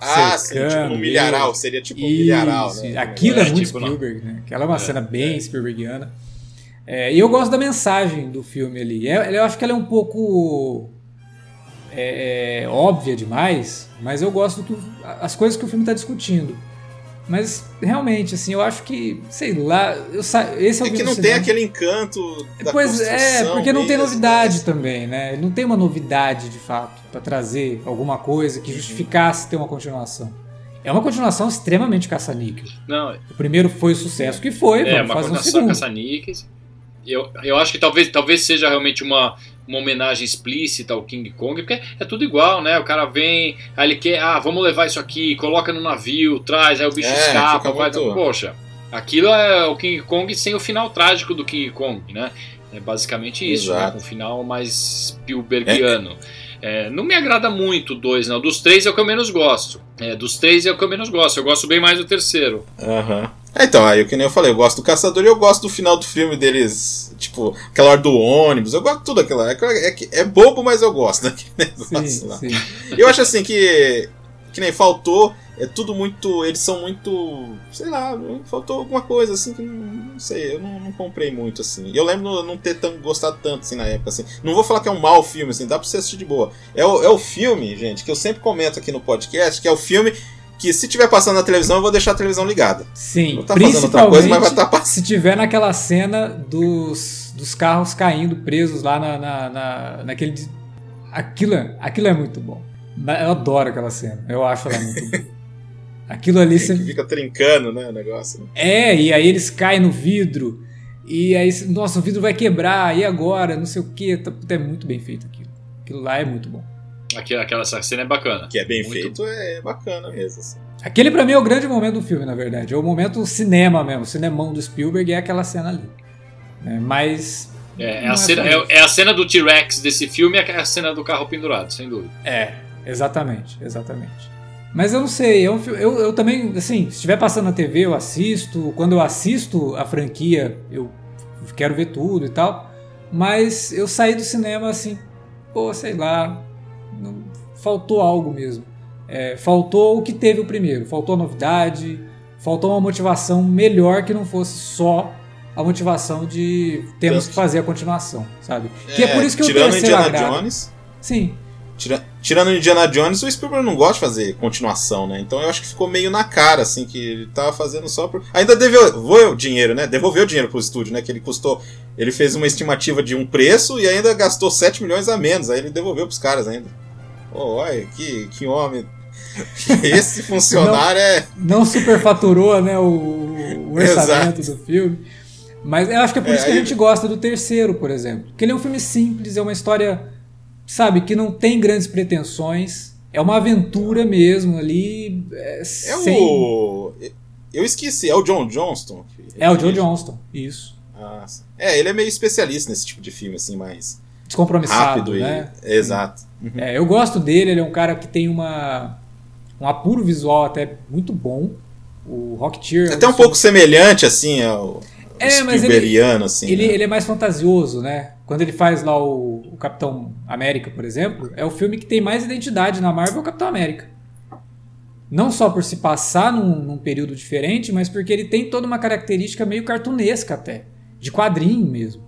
Ah, sim, tipo cercando no milharal, seria tipo um milharal, Isso, né? Aquilo é, É, muito tipo, não. Spielberg, né? Aquela é uma cena bem Spielbergiana. É, e eu gosto da mensagem do filme ali. É- eu acho que ela é um pouco é, é, óbvia demais, mas eu gosto do que as coisas que o filme está discutindo. Mas realmente, assim, eu acho que, sei lá, eu sa... esse é o É que vídeo não do tem cinema. aquele encanto da Pois é, porque não tem mesmo, novidade né? também, né? Não tem uma novidade de fato pra trazer alguma coisa Uhum. que justificasse ter uma continuação. É uma continuação extremamente caça-níquel. Não, O primeiro foi o sucesso que foi, é vamos uma fazer um continuação segundo. caça-níqueis. Eu, eu acho que talvez, talvez seja realmente uma, uma homenagem explícita ao King Kong, porque é tudo igual, né? O cara vem, aí ele quer, ah, vamos levar isso aqui, coloca no navio, traz, aí o bicho É, escapa, vai. muito- Poxa, aquilo é o King Kong sem o final trágico do King Kong, né? É basicamente isso, né? Exato. Um final mais Spielbergiano. É, não me agrada muito o dois, não. Dos três é o que eu menos gosto. É, dos três é o que eu menos gosto. Eu gosto bem mais do terceiro. Aham. É, então, aí que nem eu falei, eu gosto do Caçador e eu gosto do final do filme deles, tipo, aquela hora do ônibus, eu gosto de tudo aquilo lá. É, é, é bobo, mas eu gosto daquele negócio Sim, lá. sim. Eu acho assim que. Que nem faltou. É tudo muito. Eles são muito. Sei lá, faltou alguma coisa assim que não, não sei, eu não, não comprei muito assim. Eu lembro não ter tão, gostado tanto assim na época. Assim. Não vou falar que é um mau filme, assim, dá pra você assistir de boa. É o, é o filme, gente, que eu sempre comento aqui no podcast, que é o filme que se tiver passando na televisão, eu vou deixar a televisão ligada. Sim, Não tá outra coisa, mas vai estar passando. se tiver naquela cena dos, dos carros caindo presos lá na, na, na- naquele. Aquilo, é- aquilo é muito bom. Eu adoro aquela cena. Eu acho ela muito boa. Aquilo ali você. fica trincando, né, o negócio. né? É, e aí eles caem no vidro. E aí, nossa, o vidro vai quebrar, e agora? Não sei o que. É muito bem feito aquilo. Aquilo lá é muito bom. Aquela, aquela cena é bacana. Que é bem Muito feito, é bacana mesmo. Assim. Aquele pra mim é o grande momento do filme, na verdade. É o momento cinema mesmo, o cinemão do Spielberg é aquela cena ali. É, mas. É, é a cena, só isso. é, é a cena do T-Rex desse filme e é a cena do carro pendurado, sem dúvida. É, exatamente, exatamente. Mas eu não sei, é um fi- eu, eu também, assim, se estiver passando na TV, eu assisto. Quando eu assisto a franquia, eu quero ver tudo e tal. Mas eu saí do cinema assim, pô, sei lá, não- faltou algo mesmo. É, faltou o que teve o primeiro, faltou a novidade, faltou uma motivação melhor que não fosse só a motivação de temos que fazer a continuação, sabe? que é por isso que tirando terceiro Indiana agrada. Jones. Sim. Tira, tirando Indiana Jones, o Spielberg não gosta de fazer continuação, né? Então eu acho que ficou meio na cara, assim, que ele tava fazendo só por. Ainda devolveu o dinheiro, né? Devolveu o dinheiro pro estúdio, né? Que ele custou. Ele fez uma estimativa de um preço e ainda gastou 7 milhões a menos. Aí ele devolveu pros caras ainda. Oh, olha, que, que homem. Esse funcionário não, é. Não superfaturou, né? O, o orçamento do filme. Mas eu acho que é por é, isso que a gente gosta do terceiro, por exemplo. Porque ele é um filme simples, é uma história sabe, que não tem grandes pretensões. É uma aventura mesmo ali. É, é sem... o. Eu esqueci, é o John Johnston? É o John Johnston, isso. Ah, é, ele é meio especialista nesse tipo de filme, assim, mais. Descompromissado, né? E... Exato. Uhum. É, eu gosto dele, ele é um cara que tem uma, um apuro visual até muito bom. O Rocketeer. É até um pouco semelhante, assim, ao. É, mas ele, assim, ele, né? ele é mais fantasioso, né? Quando ele faz lá o, o, Capitão América, por exemplo, é o filme que tem mais identidade na Marvel, é o Capitão América. Não só por se passar num, num, período diferente, mas porque ele tem toda uma característica meio cartunesca até, de quadrinho mesmo.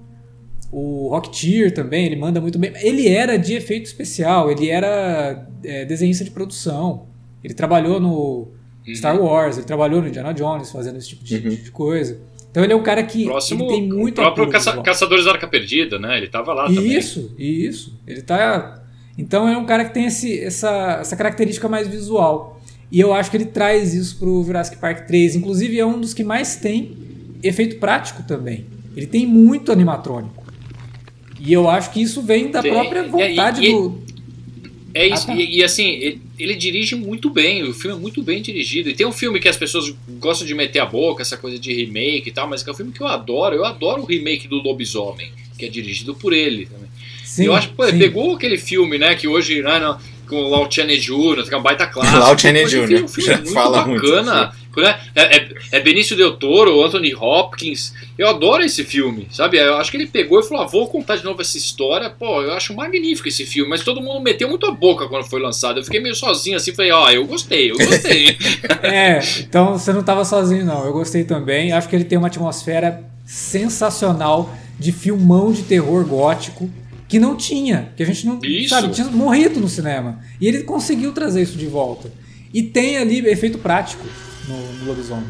O Rocketeer também, ele manda muito bem. Ele era de efeito especial, ele era é, desenhista de produção. Ele trabalhou no uhum. Star Wars, ele trabalhou no Indiana Jones fazendo esse tipo de, uhum. de coisa. Então ele é um cara que Próximo, tem muito o próprio caça, Caçadores da Arca Perdida, né? Ele tava lá isso, também. Isso, isso. Ele tá Então é um cara que tem esse, essa, essa característica mais visual. E eu acho que ele traz isso pro Jurassic Park 3, inclusive é um dos que mais tem efeito prático também. Ele tem muito animatrônico. E eu acho que isso vem da própria vontade e, e, do é isso, ah, tá. e, e, assim, ele, ele, dirige muito bem, o filme é muito bem dirigido. E tem um filme que as pessoas gostam de meter a boca, essa coisa de remake e tal, mas que é um filme que eu adoro. Eu adoro o remake do Lobisomem, que é dirigido por ele também. Sim, eu acho que pegou aquele filme, né, que hoje, né, não, com o Lau Chane Jr., que é um baita clássico. Lau Chane Jr. Um muito Fala bacana. Muito né? É, é, é, Benício Del Toro, Anthony Hopkins. Eu adoro esse filme, sabe? Eu acho que ele pegou e falou: ah, vou contar de novo essa história. Pô, eu acho magnífico esse filme, mas todo mundo meteu muito a boca quando foi lançado. Eu fiquei meio sozinho assim, falei: ó, oh, eu gostei, eu gostei. é, então você não estava sozinho, não. Eu gostei também. Acho que ele tem uma atmosfera sensacional de filmão de terror gótico que não tinha, que a gente não isso. sabe, tinha morrido no cinema. E ele conseguiu trazer isso de volta. E tem ali efeito prático no, no lobisomem.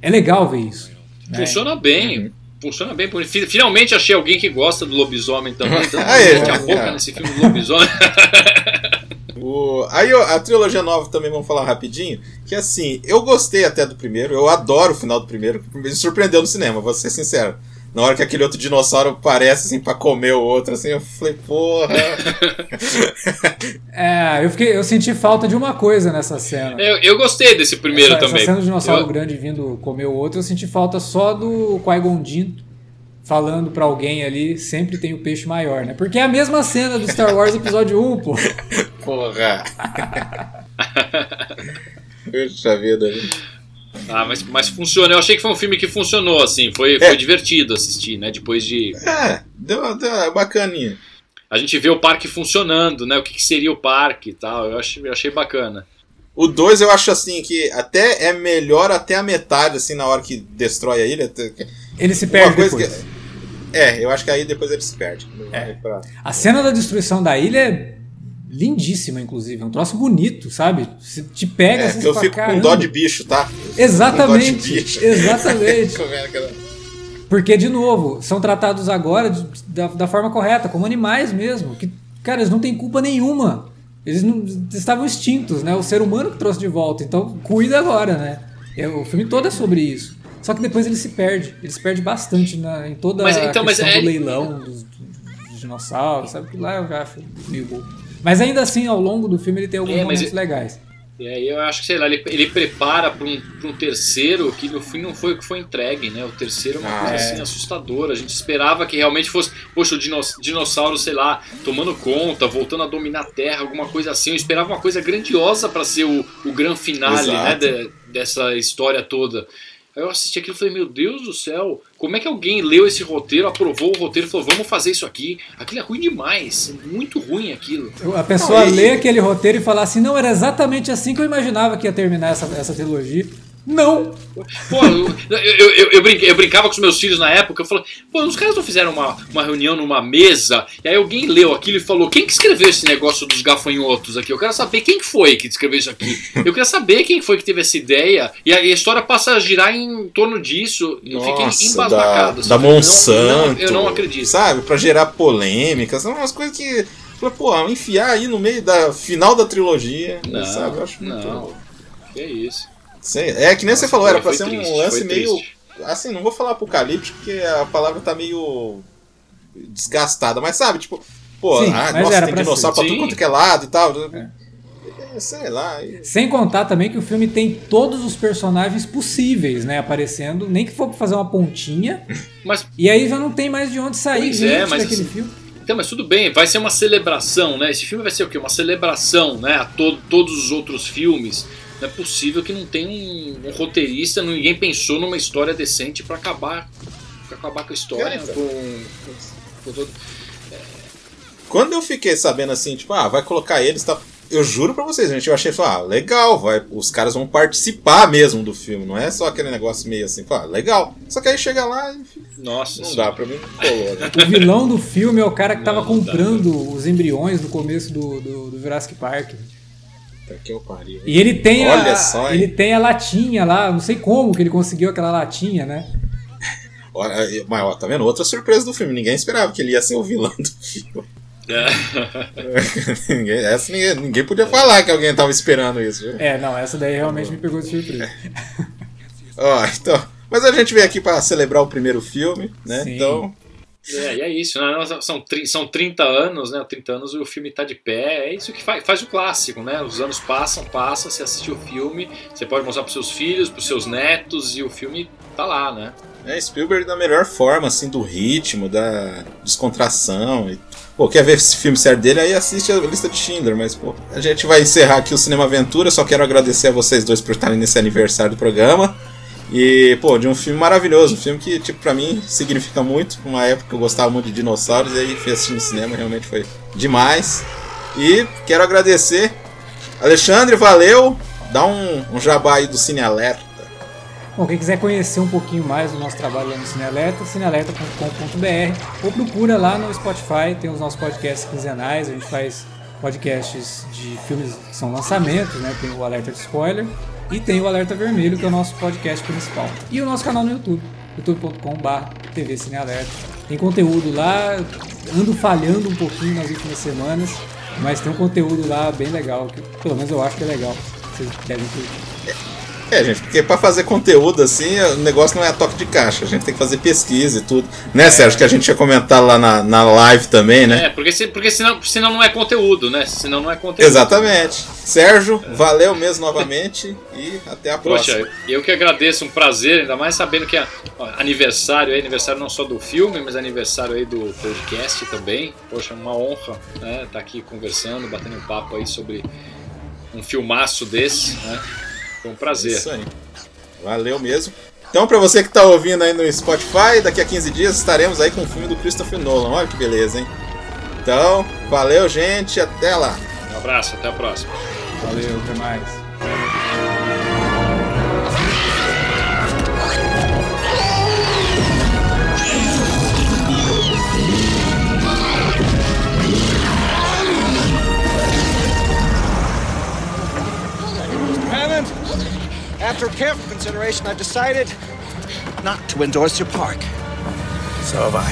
É legal ver isso. Né? Funciona bem. Uhum. Funciona bem. Finalmente achei alguém que gosta do lobisomem também. Então, é, daqui a pouco é. nesse filme do lobisomem. O... Aí a trilogia nova também vamos falar rapidinho. Que assim, eu gostei até do primeiro, eu adoro o final do primeiro, me surpreendeu no cinema, vou ser sincero. Na hora que aquele outro dinossauro aparece assim pra comer o outro, assim, eu falei, porra. é, eu, fiquei, eu senti falta de uma coisa nessa cena. Eu, eu gostei desse primeiro essa, também. Essa cena do dinossauro eu... grande vindo comer o outro, eu senti falta só do Qui-Gon falando para alguém ali, sempre tem o peixe maior, né? Porque é a mesma cena do Star Wars Episódio 1, pô. Porra. Puxa vida. Ah, mas, mas funciona. Eu achei que foi um filme que funcionou, assim. Foi, é. foi divertido assistir, né? Depois de. É, deu, deu bacaninha. A gente vê o parque funcionando, né? O que, que seria o parque e tal. Eu achei, eu achei bacana. O 2 eu acho assim que até é melhor até a metade, assim, na hora que destrói a ilha. Ele se perde depois. Que... É, eu acho que aí depois ele se perde. É. A cena da destruição da ilha é lindíssima, inclusive. É um troço bonito, sabe? Se te pega, é, assim, eu fico com dó de bicho, tá? Exatamente. De bicho. Exatamente. Porque, de novo, são tratados agora de, da, da forma correta, como animais mesmo. Que, cara, eles não têm culpa nenhuma. Eles não estavam extintos, né? O ser humano que trouxe de volta. Então, cuida agora, né? É, o filme todo é sobre isso. Só que depois ele se perde. Ele se perde bastante na, em toda mas, então, a questão mas é... do leilão dos, dos, dinossauros, sabe? Que lá eu já acho meio bobo. Mas ainda assim, ao longo do filme, ele tem alguns é, momentos legais. E aí eu acho que, sei lá, ele, ele prepara para um, um terceiro que no fim não foi o que foi entregue, né? O terceiro é uma ah, coisa é. assim assustadora. A gente esperava que realmente fosse, poxa, o dinossauro, sei lá, tomando conta, voltando a dominar a Terra, alguma coisa assim. Eu esperava uma coisa grandiosa para ser o, o grande finale, né? De, dessa história toda. Aí eu assisti aquilo e falei, meu Deus do céu, como é que alguém leu esse roteiro, aprovou o roteiro e falou, vamos fazer isso aqui? Aquilo é ruim demais, muito ruim aquilo. A pessoa não, lê aquele roteiro e fala assim, não, era exatamente assim que eu imaginava que ia terminar essa, essa trilogia. Não! Pô, eu, eu, eu, eu, brinca- eu brincava com os meus filhos na época, eu falei, pô, os caras não fizeram uma, uma reunião numa mesa, e aí alguém leu aquilo e falou, quem que escreveu esse negócio dos gafanhotos aqui? Eu quero saber quem que foi que escreveu isso aqui. Eu queria saber quem foi que teve essa ideia, e a, e a história passa a girar em torno disso, eu fiquei Nossa, da, embasbacado. assim, da eu não- Monsanto. não- Eu não, acredito. Sabe? Pra gerar polêmicas. São umas coisas que. Pô, enfiar aí no meio da final da trilogia. Não, sabe? Eu acho muito. não. Que isso. Sei, é que nem você Nossa, falou, foi- era pra ser triste, um lance meio. triste. Assim, não vou falar apocalíptico porque a palavra tá meio. desgastada, mas sabe, tipo. Pô, Sim, ah, nossa, tem pra dinossauro ser. pra tudo Sim. quanto que é lado e tal. É, Sei lá. e- Sem contar também que o filme tem todos os personagens possíveis, né? Aparecendo, nem que for pra fazer uma pontinha. Mas E aí já não tem mais de onde sair Pois gente é, mas daquele assim, filme. Então, mas tudo bem, vai ser uma celebração, né? Esse filme vai ser o quê? Uma celebração, né? A to todos os outros filmes. Não é possível que não tenha um, um roteirista, ninguém pensou numa história decente pra acabar, pra acabar com a história, É, com, com, com todo... Quando eu fiquei sabendo assim, tipo, ah, vai colocar eles, tá. Eu juro pra vocês, gente, eu achei, ah, legal, vai, os caras vão participar mesmo do filme, não é só aquele negócio meio assim, ah, legal. Só que aí chega lá e Nossa não dá pra mim? O vilão do filme é o cara que tava Não, dá, comprando os embriões no começo do, do, do Jurassic Park. Que eu pariu. E ele tem Olha a, só, ele tem a latinha lá, não sei como que ele conseguiu aquela latinha, né? Olha, Mas, ó, tá vendo? Outra surpresa do filme. Ninguém esperava que ele ia ser o vilão do filme. Ninguém, essa ninguém, ninguém podia falar que alguém tava esperando isso, viu? É, não, essa daí realmente me pegou de surpresa. Ó, então. Mas a gente veio aqui pra celebrar o primeiro filme, né? Sim. Então. É, e é isso, né? São, são 30 anos, né? 30 anos o filme tá de pé. É isso que faz, faz o clássico, né? Os anos passam, passam, você assiste o filme, você pode mostrar pros seus filhos, pros seus netos, e o filme tá lá, né? É, Spielberg da melhor forma, assim, do ritmo, da descontração. E, pô, quer ver esse filme sério dele? Aí assiste a lista de Schindler, mas, pô, a gente vai encerrar aqui o Cinema Aventura. Só quero agradecer a vocês dois por estarem nesse aniversário do programa. E, pô, de um filme maravilhoso, um filme que, tipo, pra mim significa muito. Uma época que eu gostava muito de dinossauros, e aí fui assistir no cinema, realmente foi demais. E quero agradecer. Alexandre, valeu! Dá um, um jabá aí do Cine Alerta. Bom, quem quiser conhecer um pouquinho mais do nosso trabalho lá no Cinealerta, cinealerta.com.br ou procura lá no Spotify, tem os nossos podcasts quinzenais, a gente faz podcasts de filmes que são lançamentos, né? Tem o Alerta de Spoiler e tem o Alerta Vermelho, que é o nosso podcast principal. E o nosso canal no YouTube, youtube.com.br TV Cinealerta. Tem conteúdo lá, ando falhando um pouquinho nas últimas semanas, mas tem um conteúdo lá bem legal, que pelo menos eu acho que é legal. Vocês devem curtir. É, gente, porque pra fazer conteúdo assim, o negócio não é a toque de caixa, a gente tem que fazer pesquisa e tudo. Né, Sérgio? Que a gente ia comentar lá na, na live também, né? É, porque, se, porque senão, senão não é conteúdo, né? Senão não é conteúdo. Exatamente. Sérgio, valeu mesmo novamente e até a próxima. Poxa, eu que agradeço, um prazer, ainda mais sabendo que é aniversário aí, aniversário não só do filme, mas aniversário aí do podcast também. Poxa, uma honra, né, estar aqui conversando, batendo um papo aí sobre um filmaço desse, né? Foi um prazer. Isso aí. Valeu mesmo. Então, pra você que tá ouvindo aí no Spotify, daqui a 15 dias estaremos aí com o filme do Christopher Nolan. Olha que beleza, hein? Então, valeu, gente. Até lá. Um abraço, até a próxima. Valeu, até mais. After careful consideration, I've decided not to endorse your park. So have I.